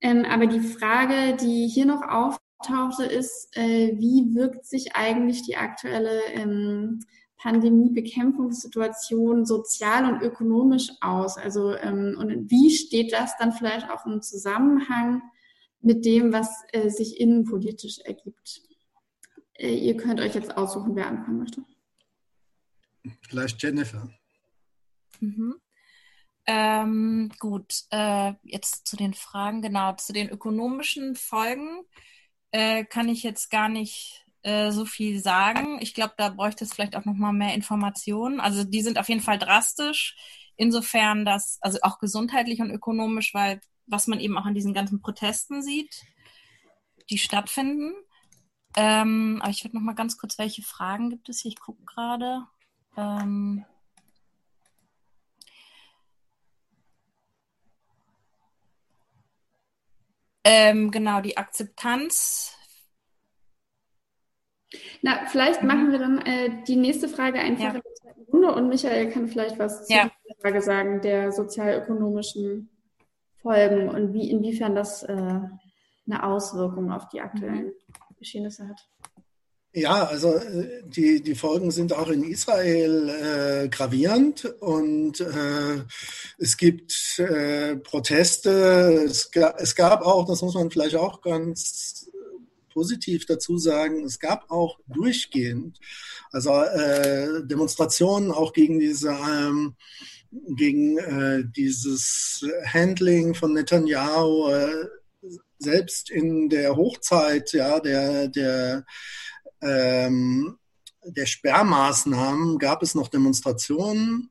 Ähm, aber die Frage, die hier noch auftauchte, ist, äh, wie wirkt sich eigentlich die aktuelle ähm, Pandemiebekämpfungssituation sozial und ökonomisch aus? Also ähm, und wie steht das dann vielleicht auch im Zusammenhang mit dem, was äh, sich innenpolitisch ergibt? Äh, ihr könnt euch jetzt aussuchen, wer anfangen möchte. Vielleicht Jennifer. Mhm. Ähm, gut, äh, jetzt zu den Fragen, genau, zu den ökonomischen Folgen äh, kann ich jetzt gar nicht äh, so viel sagen. Ich glaube, da bräuchte es vielleicht auch noch mal mehr Informationen. Also die sind auf jeden Fall drastisch, insofern dass, also auch gesundheitlich und ökonomisch, weil was man eben auch an diesen ganzen Protesten sieht, die stattfinden. Ähm, aber ich würde noch mal ganz kurz, welche Fragen gibt es hier? Ich gucke gerade. Ähm, Ähm, genau, die Akzeptanz. Na, vielleicht mhm. machen wir dann äh, die nächste Frage einfach ja. in der zweiten Runde und Michael kann vielleicht was ja. zur Frage sagen, der sozialökonomischen Folgen und wie inwiefern das äh, eine Auswirkung auf die aktuellen mhm. Geschehnisse hat. Ja, also äh, die, die Folgen sind auch in Israel äh, gravierend und äh, es gibt äh, Proteste. Es, es gab auch, das muss man vielleicht auch ganz positiv dazu sagen, es gab auch durchgehend, also äh, Demonstrationen auch gegen diese ähm, gegen äh, dieses Handling von Netanyahu, äh, selbst in der Hochzeit ja, der, der ähm, der Sperrmaßnahmen gab es noch Demonstrationen.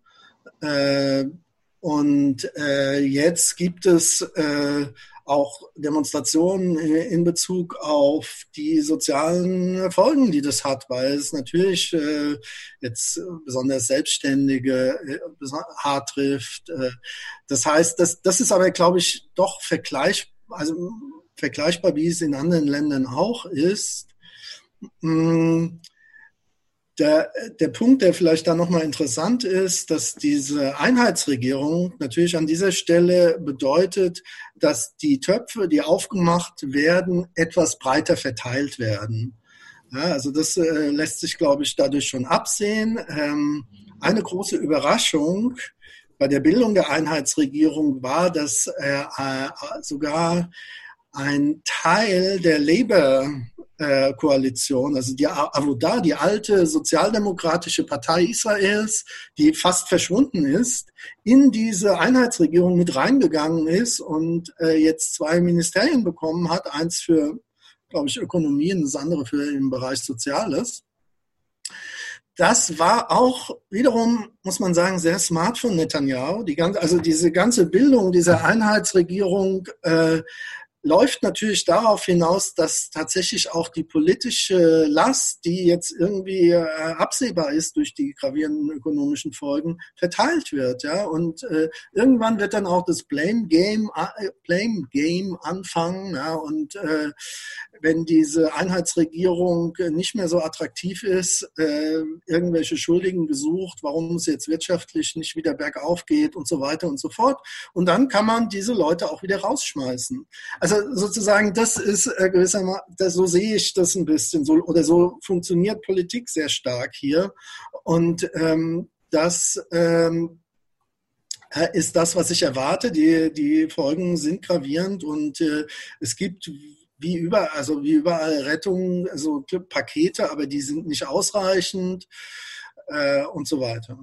Äh, und äh, jetzt gibt es äh, auch Demonstrationen in Bezug auf die sozialen Folgen, die das hat, weil es natürlich äh, jetzt besonders Selbstständige äh, hart trifft. Äh, das heißt, das, das ist aber, glaube ich, doch vergleich, also vergleichbar, wie es in anderen Ländern auch ist. Mm, der, der Punkt, der vielleicht da nochmal interessant ist, dass diese Einheitsregierung natürlich an dieser Stelle bedeutet, dass die Töpfe, die aufgemacht werden, etwas breiter verteilt werden. Ja, also das äh, lässt sich, glaube ich, dadurch schon absehen. Ähm, eine große Überraschung bei der Bildung der Einheitsregierung war, dass äh, äh, sogar ein Teil der Labour äh, Koalition, also die Avoda, die alte sozialdemokratische Partei Israels, die fast verschwunden ist, in diese Einheitsregierung mit reingegangen ist und äh, jetzt zwei Ministerien bekommen hat, eins für, glaube ich, Ökonomie und das andere für den Bereich Soziales. Das war auch wiederum, muss man sagen, sehr smart von Netanyahu. Die ganze, also diese ganze Bildung dieser Einheitsregierung äh, läuft natürlich darauf hinaus, dass tatsächlich auch die politische Last, die jetzt irgendwie äh, absehbar ist durch die gravierenden ökonomischen Folgen, verteilt wird. Ja? Und äh, irgendwann wird dann auch das Blame Game, äh, Blame Game anfangen. Ja? Und äh, wenn diese Einheitsregierung nicht mehr so attraktiv ist, äh, irgendwelche Schuldigen gesucht, warum es jetzt wirtschaftlich nicht wieder bergauf geht und so weiter und so fort. Und dann kann man diese Leute auch wieder rausschmeißen. Also also sozusagen, das ist äh, gewissermaßen, so sehe ich das ein bisschen so, oder so funktioniert Politik sehr stark hier. Und ähm, das ähm, äh, ist das, was ich erwarte. Die, die Folgen sind gravierend und äh, es gibt wie überall, also wie überall Rettungen, also Pakete, aber die sind nicht ausreichend äh, und so weiter.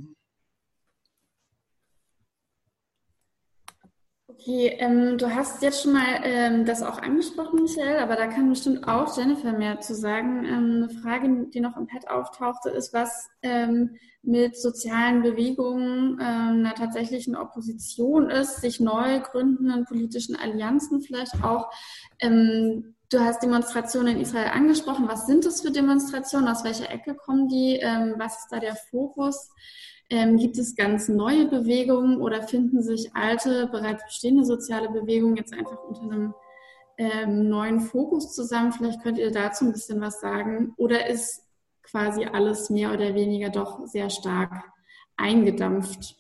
Okay, ähm, du hast jetzt schon mal ähm, das auch angesprochen, Michael, aber da kann bestimmt auch Jennifer mehr zu sagen. Ähm, eine Frage, die noch im Pad auftauchte, ist, was ähm, mit sozialen Bewegungen ähm, einer tatsächlichen Opposition ist, sich neu gründenden politischen Allianzen vielleicht auch. Ähm, du hast Demonstrationen in Israel angesprochen. Was sind das für Demonstrationen? Aus welcher Ecke kommen die? Ähm, was ist da der Fokus? Ähm, gibt es ganz neue Bewegungen oder finden sich alte, bereits bestehende soziale Bewegungen jetzt einfach unter einem ähm, neuen Fokus zusammen? Vielleicht könnt ihr dazu ein bisschen was sagen. Oder ist quasi alles mehr oder weniger doch sehr stark eingedampft?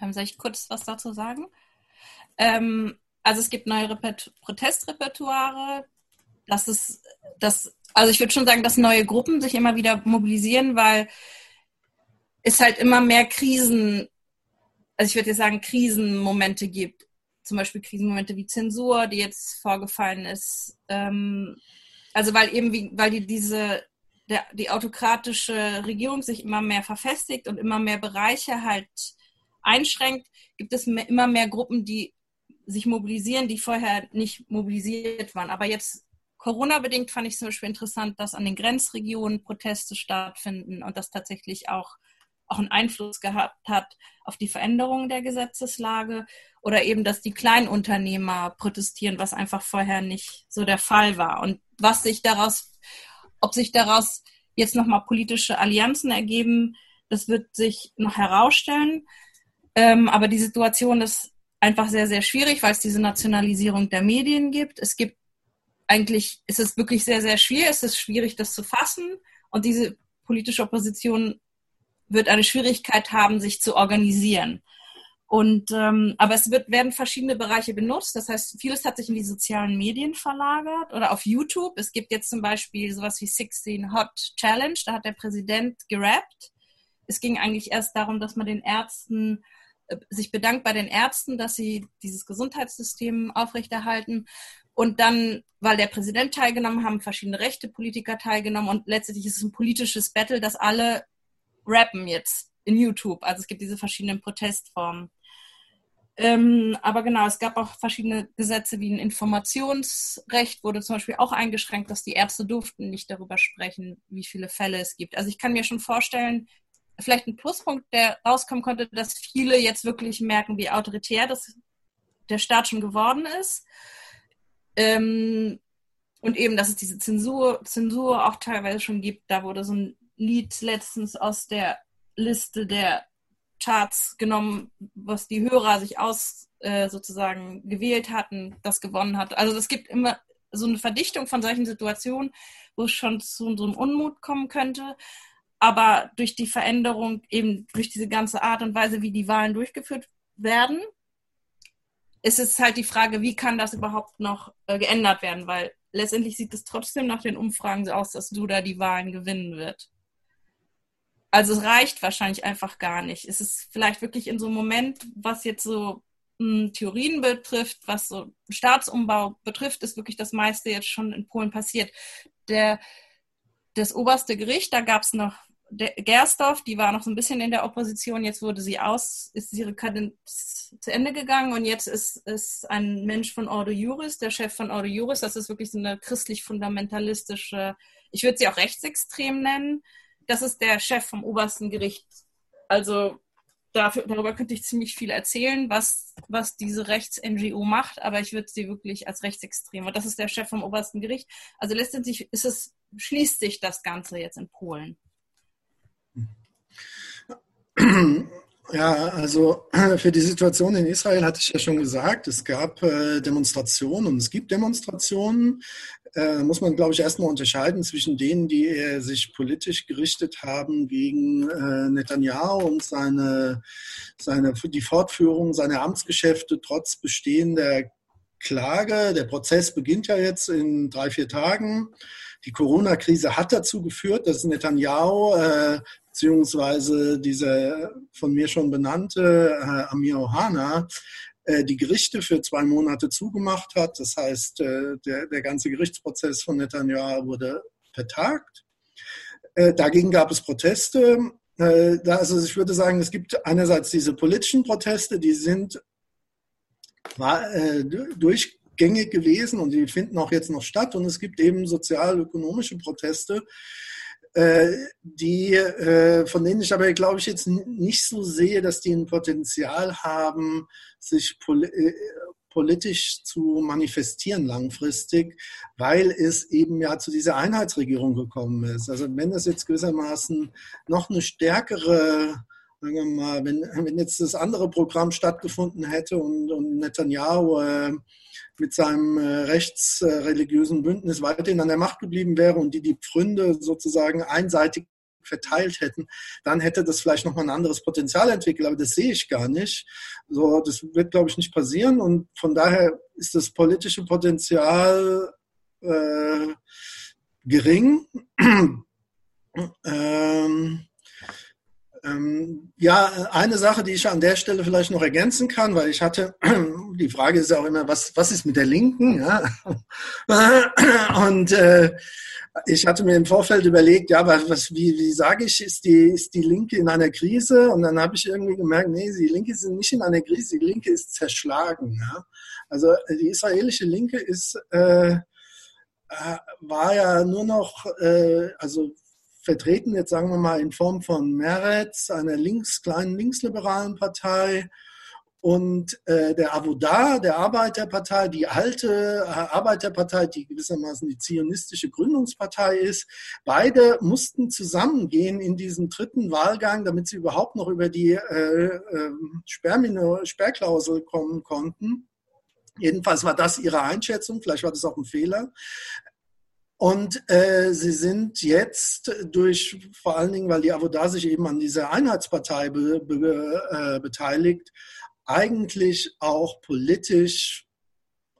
Ähm, soll ich kurz was dazu sagen? Ähm, also es gibt neue Repet Protestrepertoire. Das ist das also ich würde schon sagen, dass neue Gruppen sich immer wieder mobilisieren, weil es halt immer mehr Krisen, also ich würde jetzt sagen, Krisenmomente gibt. Zum Beispiel Krisenmomente wie Zensur, die jetzt vorgefallen ist. Ähm, also weil eben wie, weil die diese der, die autokratische Regierung sich immer mehr verfestigt und immer mehr Bereiche halt einschränkt, gibt es immer mehr Gruppen, die sich mobilisieren, die vorher nicht mobilisiert waren. Aber jetzt Corona-bedingt fand ich zum Beispiel interessant, dass an den Grenzregionen Proteste stattfinden und das tatsächlich auch, auch einen Einfluss gehabt hat auf die Veränderung der Gesetzeslage oder eben, dass die Kleinunternehmer protestieren, was einfach vorher nicht so der Fall war. Und was sich daraus, ob sich daraus jetzt nochmal politische Allianzen ergeben, das wird sich noch herausstellen. Ähm, aber die Situation ist einfach sehr, sehr schwierig, weil es diese Nationalisierung der Medien gibt. Es gibt eigentlich ist es wirklich sehr, sehr schwierig. Es ist schwierig, das zu fassen. Und diese politische Opposition wird eine Schwierigkeit haben, sich zu organisieren. Und ähm, aber es wird, werden verschiedene Bereiche benutzt. Das heißt, vieles hat sich in die sozialen Medien verlagert oder auf YouTube. Es gibt jetzt zum Beispiel sowas wie 16 Hot Challenge. Da hat der Präsident gerappt. Es ging eigentlich erst darum, dass man den Ärzten äh, sich bedankt bei den Ärzten, dass sie dieses Gesundheitssystem aufrechterhalten. Und dann, weil der Präsident teilgenommen haben verschiedene rechte Politiker teilgenommen und letztendlich ist es ein politisches Battle, dass alle rappen jetzt in YouTube. Also es gibt diese verschiedenen Protestformen. Ähm, aber genau, es gab auch verschiedene Gesetze wie ein Informationsrecht, wurde zum Beispiel auch eingeschränkt, dass die Ärzte durften nicht darüber sprechen, wie viele Fälle es gibt. Also ich kann mir schon vorstellen, vielleicht ein Pluspunkt, der rauskommen konnte, dass viele jetzt wirklich merken, wie autoritär das, der Staat schon geworden ist ähm, und eben, dass es diese Zensur, Zensur auch teilweise schon gibt. Da wurde so ein Lied letztens aus der Liste der Charts genommen, was die Hörer sich aus äh, sozusagen gewählt hatten, das gewonnen hat. Also es gibt immer so eine Verdichtung von solchen Situationen, wo es schon zu so einem Unmut kommen könnte. Aber durch die Veränderung, eben durch diese ganze Art und Weise, wie die Wahlen durchgeführt werden, ist es halt die Frage, wie kann das überhaupt noch äh, geändert werden, weil letztendlich sieht es trotzdem nach den Umfragen so aus, dass Duda die Wahlen gewinnen wird. Also es reicht wahrscheinlich einfach gar nicht. Es ist vielleicht wirklich in so einem Moment, was jetzt so hm, Theorien betrifft, was so Staatsumbau betrifft, ist wirklich das meiste jetzt schon in Polen passiert. Der, das oberste Gericht, da gab es noch Gersdorf, die war noch so ein bisschen in der Opposition, jetzt wurde sie aus, ist ihre Kadenz zu Ende gegangen und jetzt ist, ist ein Mensch von Ordo Juris, der Chef von Ordo Juris, das ist wirklich so eine christlich-fundamentalistische, ich würde sie auch rechtsextrem nennen, das ist der Chef vom obersten Gericht. Also dafür, darüber könnte ich ziemlich viel erzählen, was, was diese Rechts-NGO macht, aber ich würde sie wirklich als rechtsextrem. Und das ist der Chef vom obersten Gericht. Also letztendlich ist es, schließt sich das Ganze jetzt in Polen. Ja, also für die Situation in Israel hatte ich ja schon gesagt, es gab äh, Demonstrationen und es gibt Demonstrationen. Äh, muss man, glaube ich, erstmal unterscheiden zwischen denen, die äh, sich politisch gerichtet haben gegen äh, Netanyahu und seine, seine, die Fortführung seiner Amtsgeschäfte trotz bestehender Klage. Der Prozess beginnt ja jetzt in drei, vier Tagen. Die Corona-Krise hat dazu geführt, dass Netanyahu äh, beziehungsweise dieser von mir schon benannte äh, Amir Ohana äh, die Gerichte für zwei Monate zugemacht hat. Das heißt, äh, der, der ganze Gerichtsprozess von Netanyahu wurde vertagt. Äh, dagegen gab es Proteste. Äh, also ich würde sagen, es gibt einerseits diese politischen Proteste, die sind war, äh, durchgängig gewesen und die finden auch jetzt noch statt. Und es gibt eben sozial-ökonomische Proteste, äh, die, äh, von denen ich aber, glaube ich, jetzt nicht so sehe, dass die ein Potenzial haben, sich äh, politisch zu manifestieren langfristig, weil es eben ja zu dieser Einheitsregierung gekommen ist. Also wenn das jetzt gewissermaßen noch eine stärkere sagen wir mal, wenn, wenn jetzt das andere Programm stattgefunden hätte und, und Netanyahu äh, mit seinem äh, rechtsreligiösen Bündnis weiterhin an der Macht geblieben wäre und die die Pfründe sozusagen einseitig verteilt hätten, dann hätte das vielleicht nochmal ein anderes Potenzial entwickelt, aber das sehe ich gar nicht. So, das wird, glaube ich, nicht passieren und von daher ist das politische Potenzial äh, gering. ähm, ähm, ja, eine Sache, die ich an der Stelle vielleicht noch ergänzen kann, weil ich hatte, die Frage ist auch immer, was, was ist mit der Linken? Ja? Und äh, ich hatte mir im Vorfeld überlegt, ja, was, wie, wie sage ich, ist die, ist die Linke in einer Krise? Und dann habe ich irgendwie gemerkt, nee, die Linke sind nicht in einer Krise, die Linke ist zerschlagen. Ja? Also die israelische Linke ist, äh, äh war ja nur noch, äh, also vertreten, jetzt sagen wir mal in Form von Meretz, einer links, kleinen linksliberalen Partei, und äh, der Avoda, der Arbeiterpartei, die alte äh, Arbeiterpartei, die gewissermaßen die zionistische Gründungspartei ist, beide mussten zusammengehen in diesem dritten Wahlgang, damit sie überhaupt noch über die äh, äh, Sperrklausel kommen konnten. Jedenfalls war das ihre Einschätzung, vielleicht war das auch ein Fehler. Und äh, sie sind jetzt durch, vor allen Dingen, weil die Avoda sich eben an dieser Einheitspartei be, be, äh, beteiligt, eigentlich auch politisch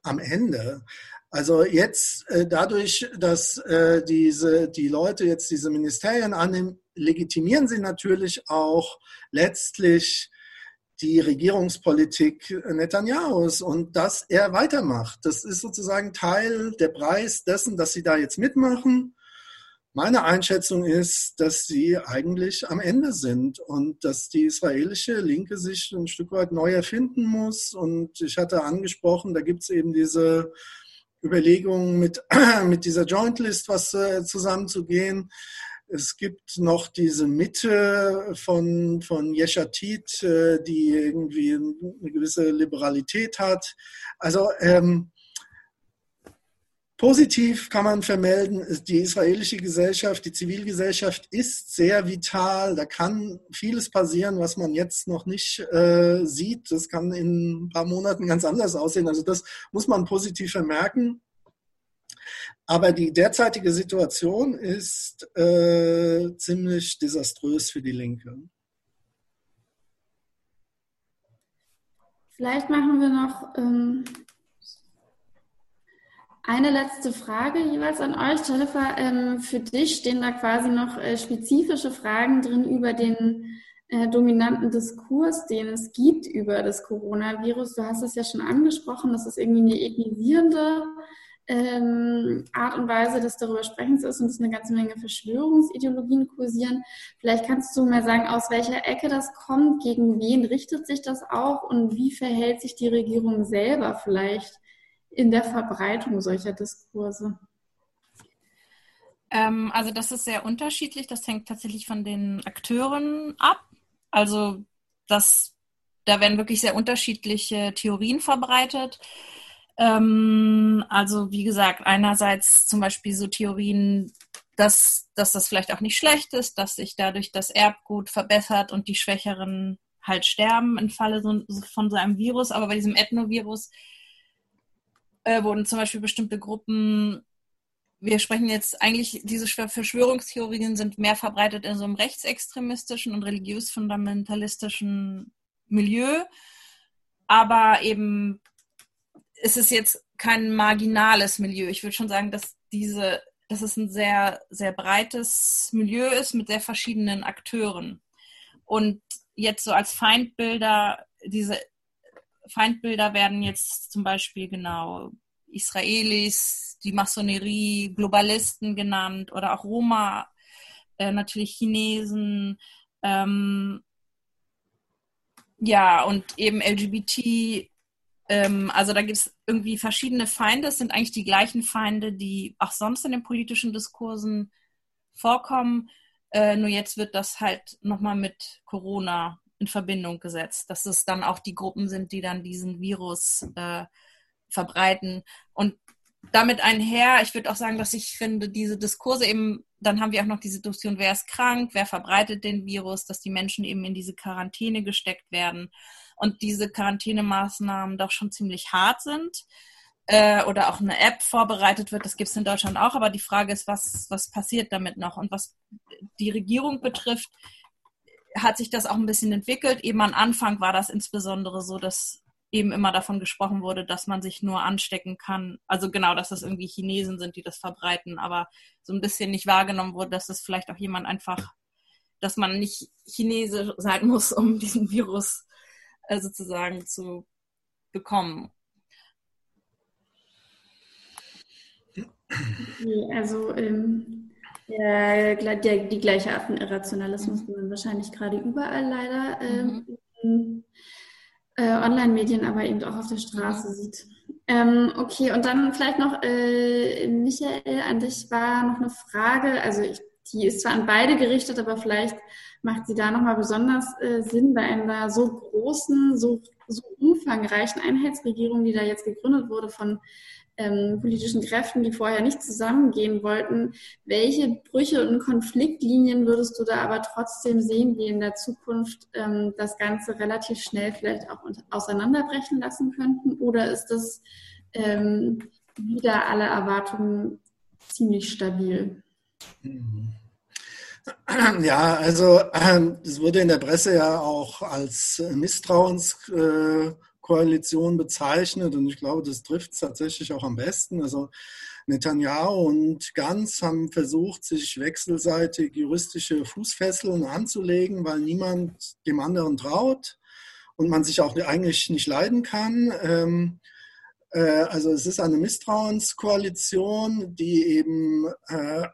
am Ende. Also jetzt äh, dadurch, dass äh, diese, die Leute jetzt diese Ministerien annehmen, legitimieren sie natürlich auch letztlich die Regierungspolitik Netanyahus und dass er weitermacht. Das ist sozusagen Teil der Preis dessen, dass sie da jetzt mitmachen. Meine Einschätzung ist, dass sie eigentlich am Ende sind und dass die israelische Linke sich ein Stück weit neu erfinden muss. Und ich hatte angesprochen, da gibt es eben diese Überlegungen mit, mit dieser Joint List was äh, zusammenzugehen. Es gibt noch diese Mitte von, von Yeshatit, äh, die irgendwie eine gewisse Liberalität hat. Also ähm, positiv kann man vermelden, die israelische Gesellschaft, die Zivilgesellschaft ist sehr vital. Da kann vieles passieren, was man jetzt noch nicht äh, sieht. Das kann in ein paar Monaten ganz anders aussehen. Also das muss man positiv vermerken. Aber die derzeitige Situation ist äh, ziemlich desaströs für die Linke. Vielleicht machen wir noch ähm, eine letzte Frage jeweils an euch. Jennifer, ähm, für dich stehen da quasi noch äh, spezifische Fragen drin über den äh, dominanten Diskurs, den es gibt über das Coronavirus. Du hast es ja schon angesprochen, das ist irgendwie eine ethnisierende ähm, Art und Weise des darüber Sprechens ist und es eine ganze Menge Verschwörungsideologien kursieren. Vielleicht kannst du mal sagen, aus welcher Ecke das kommt, gegen wen richtet sich das auch und wie verhält sich die Regierung selber vielleicht in der Verbreitung solcher Diskurse? Ähm, also das ist sehr unterschiedlich. Das hängt tatsächlich von den Akteuren ab. Also das, da werden wirklich sehr unterschiedliche Theorien verbreitet. Ähm, also wie gesagt, einerseits zum Beispiel so Theorien, dass, dass das vielleicht auch nicht schlecht ist, dass sich dadurch das Erbgut verbessert und die Schwächeren halt sterben im Falle so, von so einem Virus. Aber bei diesem Ethnovirus äh, wurden zum Beispiel bestimmte Gruppen, wir sprechen jetzt eigentlich, diese Verschwörungstheorien sind mehr verbreitet in so einem rechtsextremistischen und religiös-fundamentalistischen Milieu. Aber eben ist es jetzt kein marginales Milieu. Ich würde schon sagen, dass diese, dass es ein sehr, sehr breites Milieu ist mit sehr verschiedenen Akteuren. Und jetzt so als Feindbilder, diese Feindbilder werden jetzt zum Beispiel genau Israelis, die Masonerie, Globalisten genannt oder auch Roma, äh, natürlich Chinesen, ähm, ja, und eben LGBT ähm, also da gibt es irgendwie verschiedene Feinde. Es sind eigentlich die gleichen Feinde, die auch sonst in den politischen Diskursen vorkommen. Äh, nur jetzt wird das halt nochmal mit Corona in Verbindung gesetzt, dass es dann auch die Gruppen sind, die dann diesen Virus äh, verbreiten. Und damit einher, ich würde auch sagen, dass ich finde, diese Diskurse eben, dann haben wir auch noch die Situation, wer ist krank, wer verbreitet den Virus, dass die Menschen eben in diese Quarantäne gesteckt werden und diese Quarantänemaßnahmen doch schon ziemlich hart sind äh, oder auch eine App vorbereitet wird. Das gibt es in Deutschland auch, aber die Frage ist, was, was passiert damit noch? Und was die Regierung betrifft, hat sich das auch ein bisschen entwickelt. Eben am Anfang war das insbesondere so, dass eben immer davon gesprochen wurde, dass man sich nur anstecken kann. Also genau, dass das irgendwie Chinesen sind, die das verbreiten, aber so ein bisschen nicht wahrgenommen wurde, dass das vielleicht auch jemand einfach, dass man nicht Chinese sein muss, um diesen Virus äh, sozusagen zu bekommen. Also ähm, der, der, die gleiche Art von Irrationalismus, die man wahrscheinlich gerade überall leider ähm, mhm. in äh, Online-Medien, aber eben auch auf der Straße sieht. Ähm, okay, und dann vielleicht noch, äh, Michael, an dich war noch eine Frage, also ich, die ist zwar an beide gerichtet, aber vielleicht macht sie da nochmal besonders äh, Sinn bei einer so großen, so, so umfangreichen Einheitsregierung, die da jetzt gegründet wurde von ähm, politischen Kräften, die vorher nicht zusammengehen wollten. Welche Brüche und Konfliktlinien würdest du da aber trotzdem sehen, die in der Zukunft ähm, das Ganze relativ schnell vielleicht auch auseinanderbrechen lassen könnten? Oder ist das ähm, wieder alle Erwartungen ziemlich stabil? Mhm. Ja, also es wurde in der Presse ja auch als Misstrauenskoalition bezeichnet und ich glaube, das trifft es tatsächlich auch am besten. Also Netanyahu und Gantz haben versucht, sich wechselseitig juristische Fußfesseln anzulegen, weil niemand dem anderen traut und man sich auch eigentlich nicht leiden kann. Ähm, äh, also es ist eine Misstrauenskoalition, die eben äh,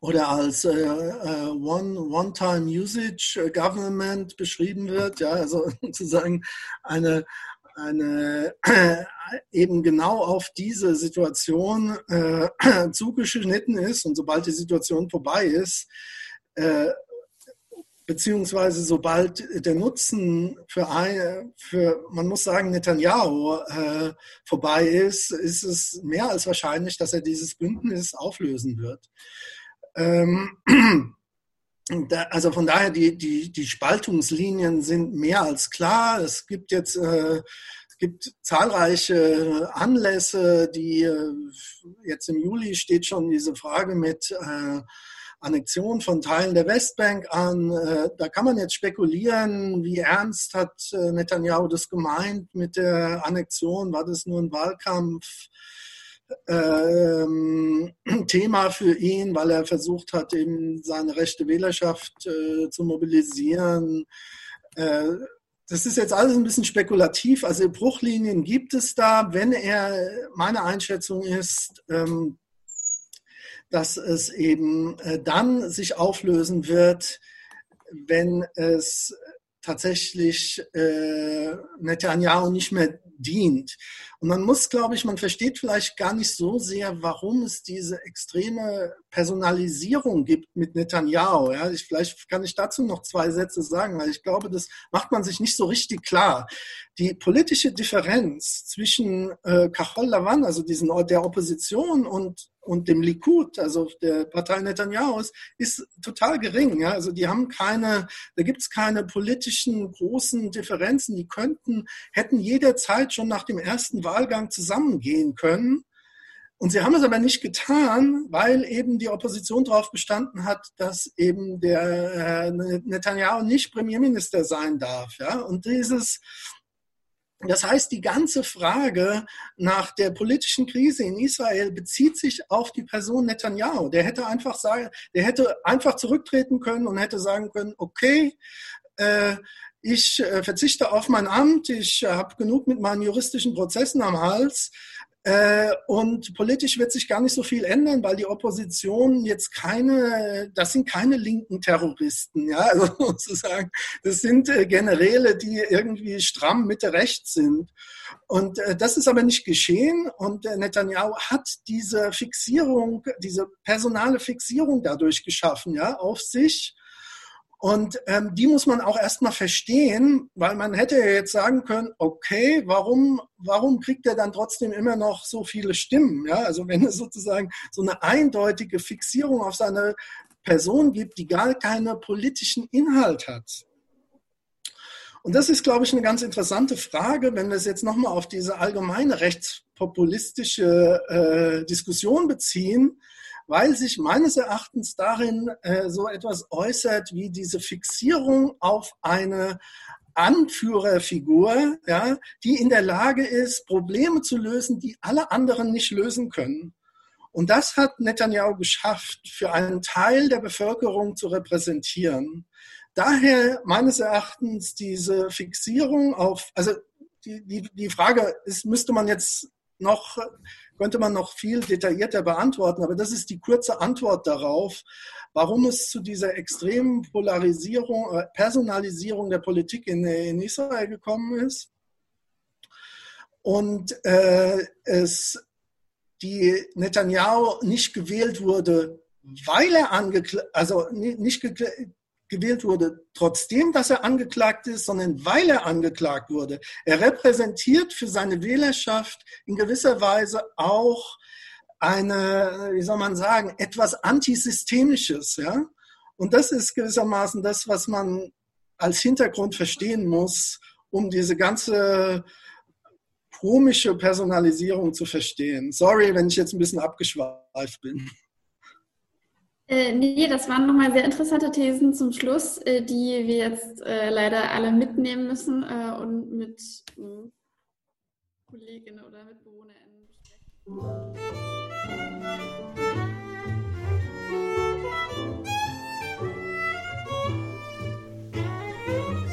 oder als äh, äh One-Time-Usage äh, beschrieben wird, ja, also sozusagen eine, eine äh, eben genau auf diese Situation äh, zugeschnitten ist und sobald die Situation vorbei ist, äh, beziehungsweise sobald der Nutzen für, ein, für man muss sagen, Netanyahu äh, vorbei ist, ist es mehr als wahrscheinlich, dass er dieses Bündnis auflösen wird. Ähm, da, also von daher, die, die, die Spaltungslinien sind mehr als klar. Es gibt jetzt äh, gibt zahlreiche Anlässe, die äh, jetzt im Juli steht schon diese Frage mit äh, Annexion von Teilen der Westbank an. Äh, da kann man jetzt spekulieren, wie ernst hat äh, Netanyahu das gemeint mit der Annexion? War das nur ein Wahlkampf? Ähm, Thema für ihn, weil er versucht hat, eben seine rechte Wählerschaft äh, zu mobilisieren. Äh, das ist jetzt alles ein bisschen spekulativ. Also Bruchlinien gibt es da, wenn er, meine Einschätzung ist, ähm, dass es eben äh, dann sich auflösen wird, wenn es tatsächlich äh, Netanyahu nicht mehr dient. Und man muss, glaube ich, man versteht vielleicht gar nicht so sehr, warum es diese extreme Personalisierung gibt mit Netanyahu. Ja, ich, vielleicht kann ich dazu noch zwei Sätze sagen, weil ich glaube, das macht man sich nicht so richtig klar. Die politische Differenz zwischen äh, Kachol Lavan, also diesen der Opposition und und dem Likud, also der Partei Netanyahu's, ist total gering. Ja? Also die haben keine, da gibt es keine politischen großen Differenzen. Die könnten, hätten jederzeit schon nach dem ersten Wahlgang zusammengehen können. Und sie haben es aber nicht getan, weil eben die Opposition darauf bestanden hat, dass eben der Netanyahu nicht Premierminister sein darf. Ja? Und dieses, das heißt, die ganze Frage nach der politischen Krise in Israel bezieht sich auf die Person Netanyahu. Der hätte einfach sagen, der hätte einfach zurücktreten können und hätte sagen können, okay, äh, ich äh, verzichte auf mein Amt, ich äh, habe genug mit meinen juristischen Prozessen am Hals. Äh, und politisch wird sich gar nicht so viel ändern, weil die Opposition jetzt keine, das sind keine linken Terroristen, ja, also sozusagen, das sind äh, Generäle, die irgendwie stramm Mitte rechts sind. Und äh, das ist aber nicht geschehen und Netanyahu hat diese Fixierung, diese personale Fixierung dadurch geschaffen, ja, auf sich und ähm, die muss man auch erstmal verstehen, weil man hätte ja jetzt sagen können, okay, warum, warum kriegt er dann trotzdem immer noch so viele Stimmen? Ja, also wenn es sozusagen so eine eindeutige Fixierung auf seine Person gibt, die gar keinen politischen Inhalt hat. Und das ist, glaube ich, eine ganz interessante Frage, wenn wir es jetzt nochmal auf diese allgemeine rechtspopulistische äh, Diskussion beziehen weil sich meines Erachtens darin äh, so etwas äußert wie diese Fixierung auf eine Anführerfigur, ja, die in der Lage ist, Probleme zu lösen, die alle anderen nicht lösen können. Und das hat Netanyahu geschafft, für einen Teil der Bevölkerung zu repräsentieren. Daher meines Erachtens diese Fixierung auf, also die, die, die Frage ist, müsste man jetzt noch könnte man noch viel detaillierter beantworten, aber das ist die kurze Antwort darauf, warum es zu dieser extremen Polarisierung, äh, Personalisierung der Politik in, in Israel gekommen ist. Und äh, es die Netanyahu nicht gewählt wurde, weil er angeklagt, also nicht gewählt wurde, trotzdem, dass er angeklagt ist, sondern weil er angeklagt wurde. Er repräsentiert für seine Wählerschaft in gewisser Weise auch eine, wie soll man sagen, etwas Antisystemisches, ja. Und das ist gewissermaßen das, was man als Hintergrund verstehen muss, um diese ganze komische Personalisierung zu verstehen. Sorry, wenn ich jetzt ein bisschen abgeschweift bin. Äh, nee, das waren nochmal sehr interessante Thesen zum Schluss, äh, die wir jetzt äh, leider alle mitnehmen müssen und mit äh, Kolleginnen oder MitbewohnerInnen besprechen.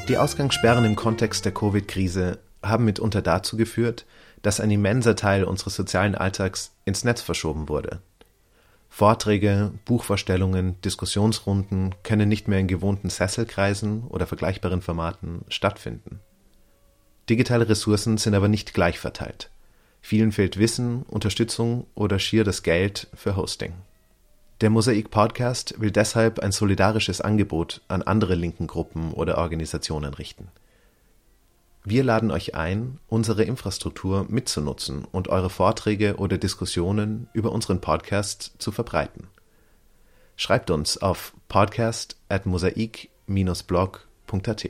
Die Ausgangssperren im Kontext der Covid-Krise haben mitunter dazu geführt, dass ein immenser Teil unseres sozialen Alltags ins Netz verschoben wurde. Vorträge, Buchvorstellungen, Diskussionsrunden können nicht mehr in gewohnten Sesselkreisen oder vergleichbaren Formaten stattfinden. Digitale Ressourcen sind aber nicht gleich verteilt. Vielen fehlt Wissen, Unterstützung oder schier das Geld für Hosting. Der Mosaik Podcast will deshalb ein solidarisches Angebot an andere linken Gruppen oder Organisationen richten. Wir laden euch ein, unsere Infrastruktur mitzunutzen und eure Vorträge oder Diskussionen über unseren Podcast zu verbreiten. Schreibt uns auf podcast at mosaik-blog.at.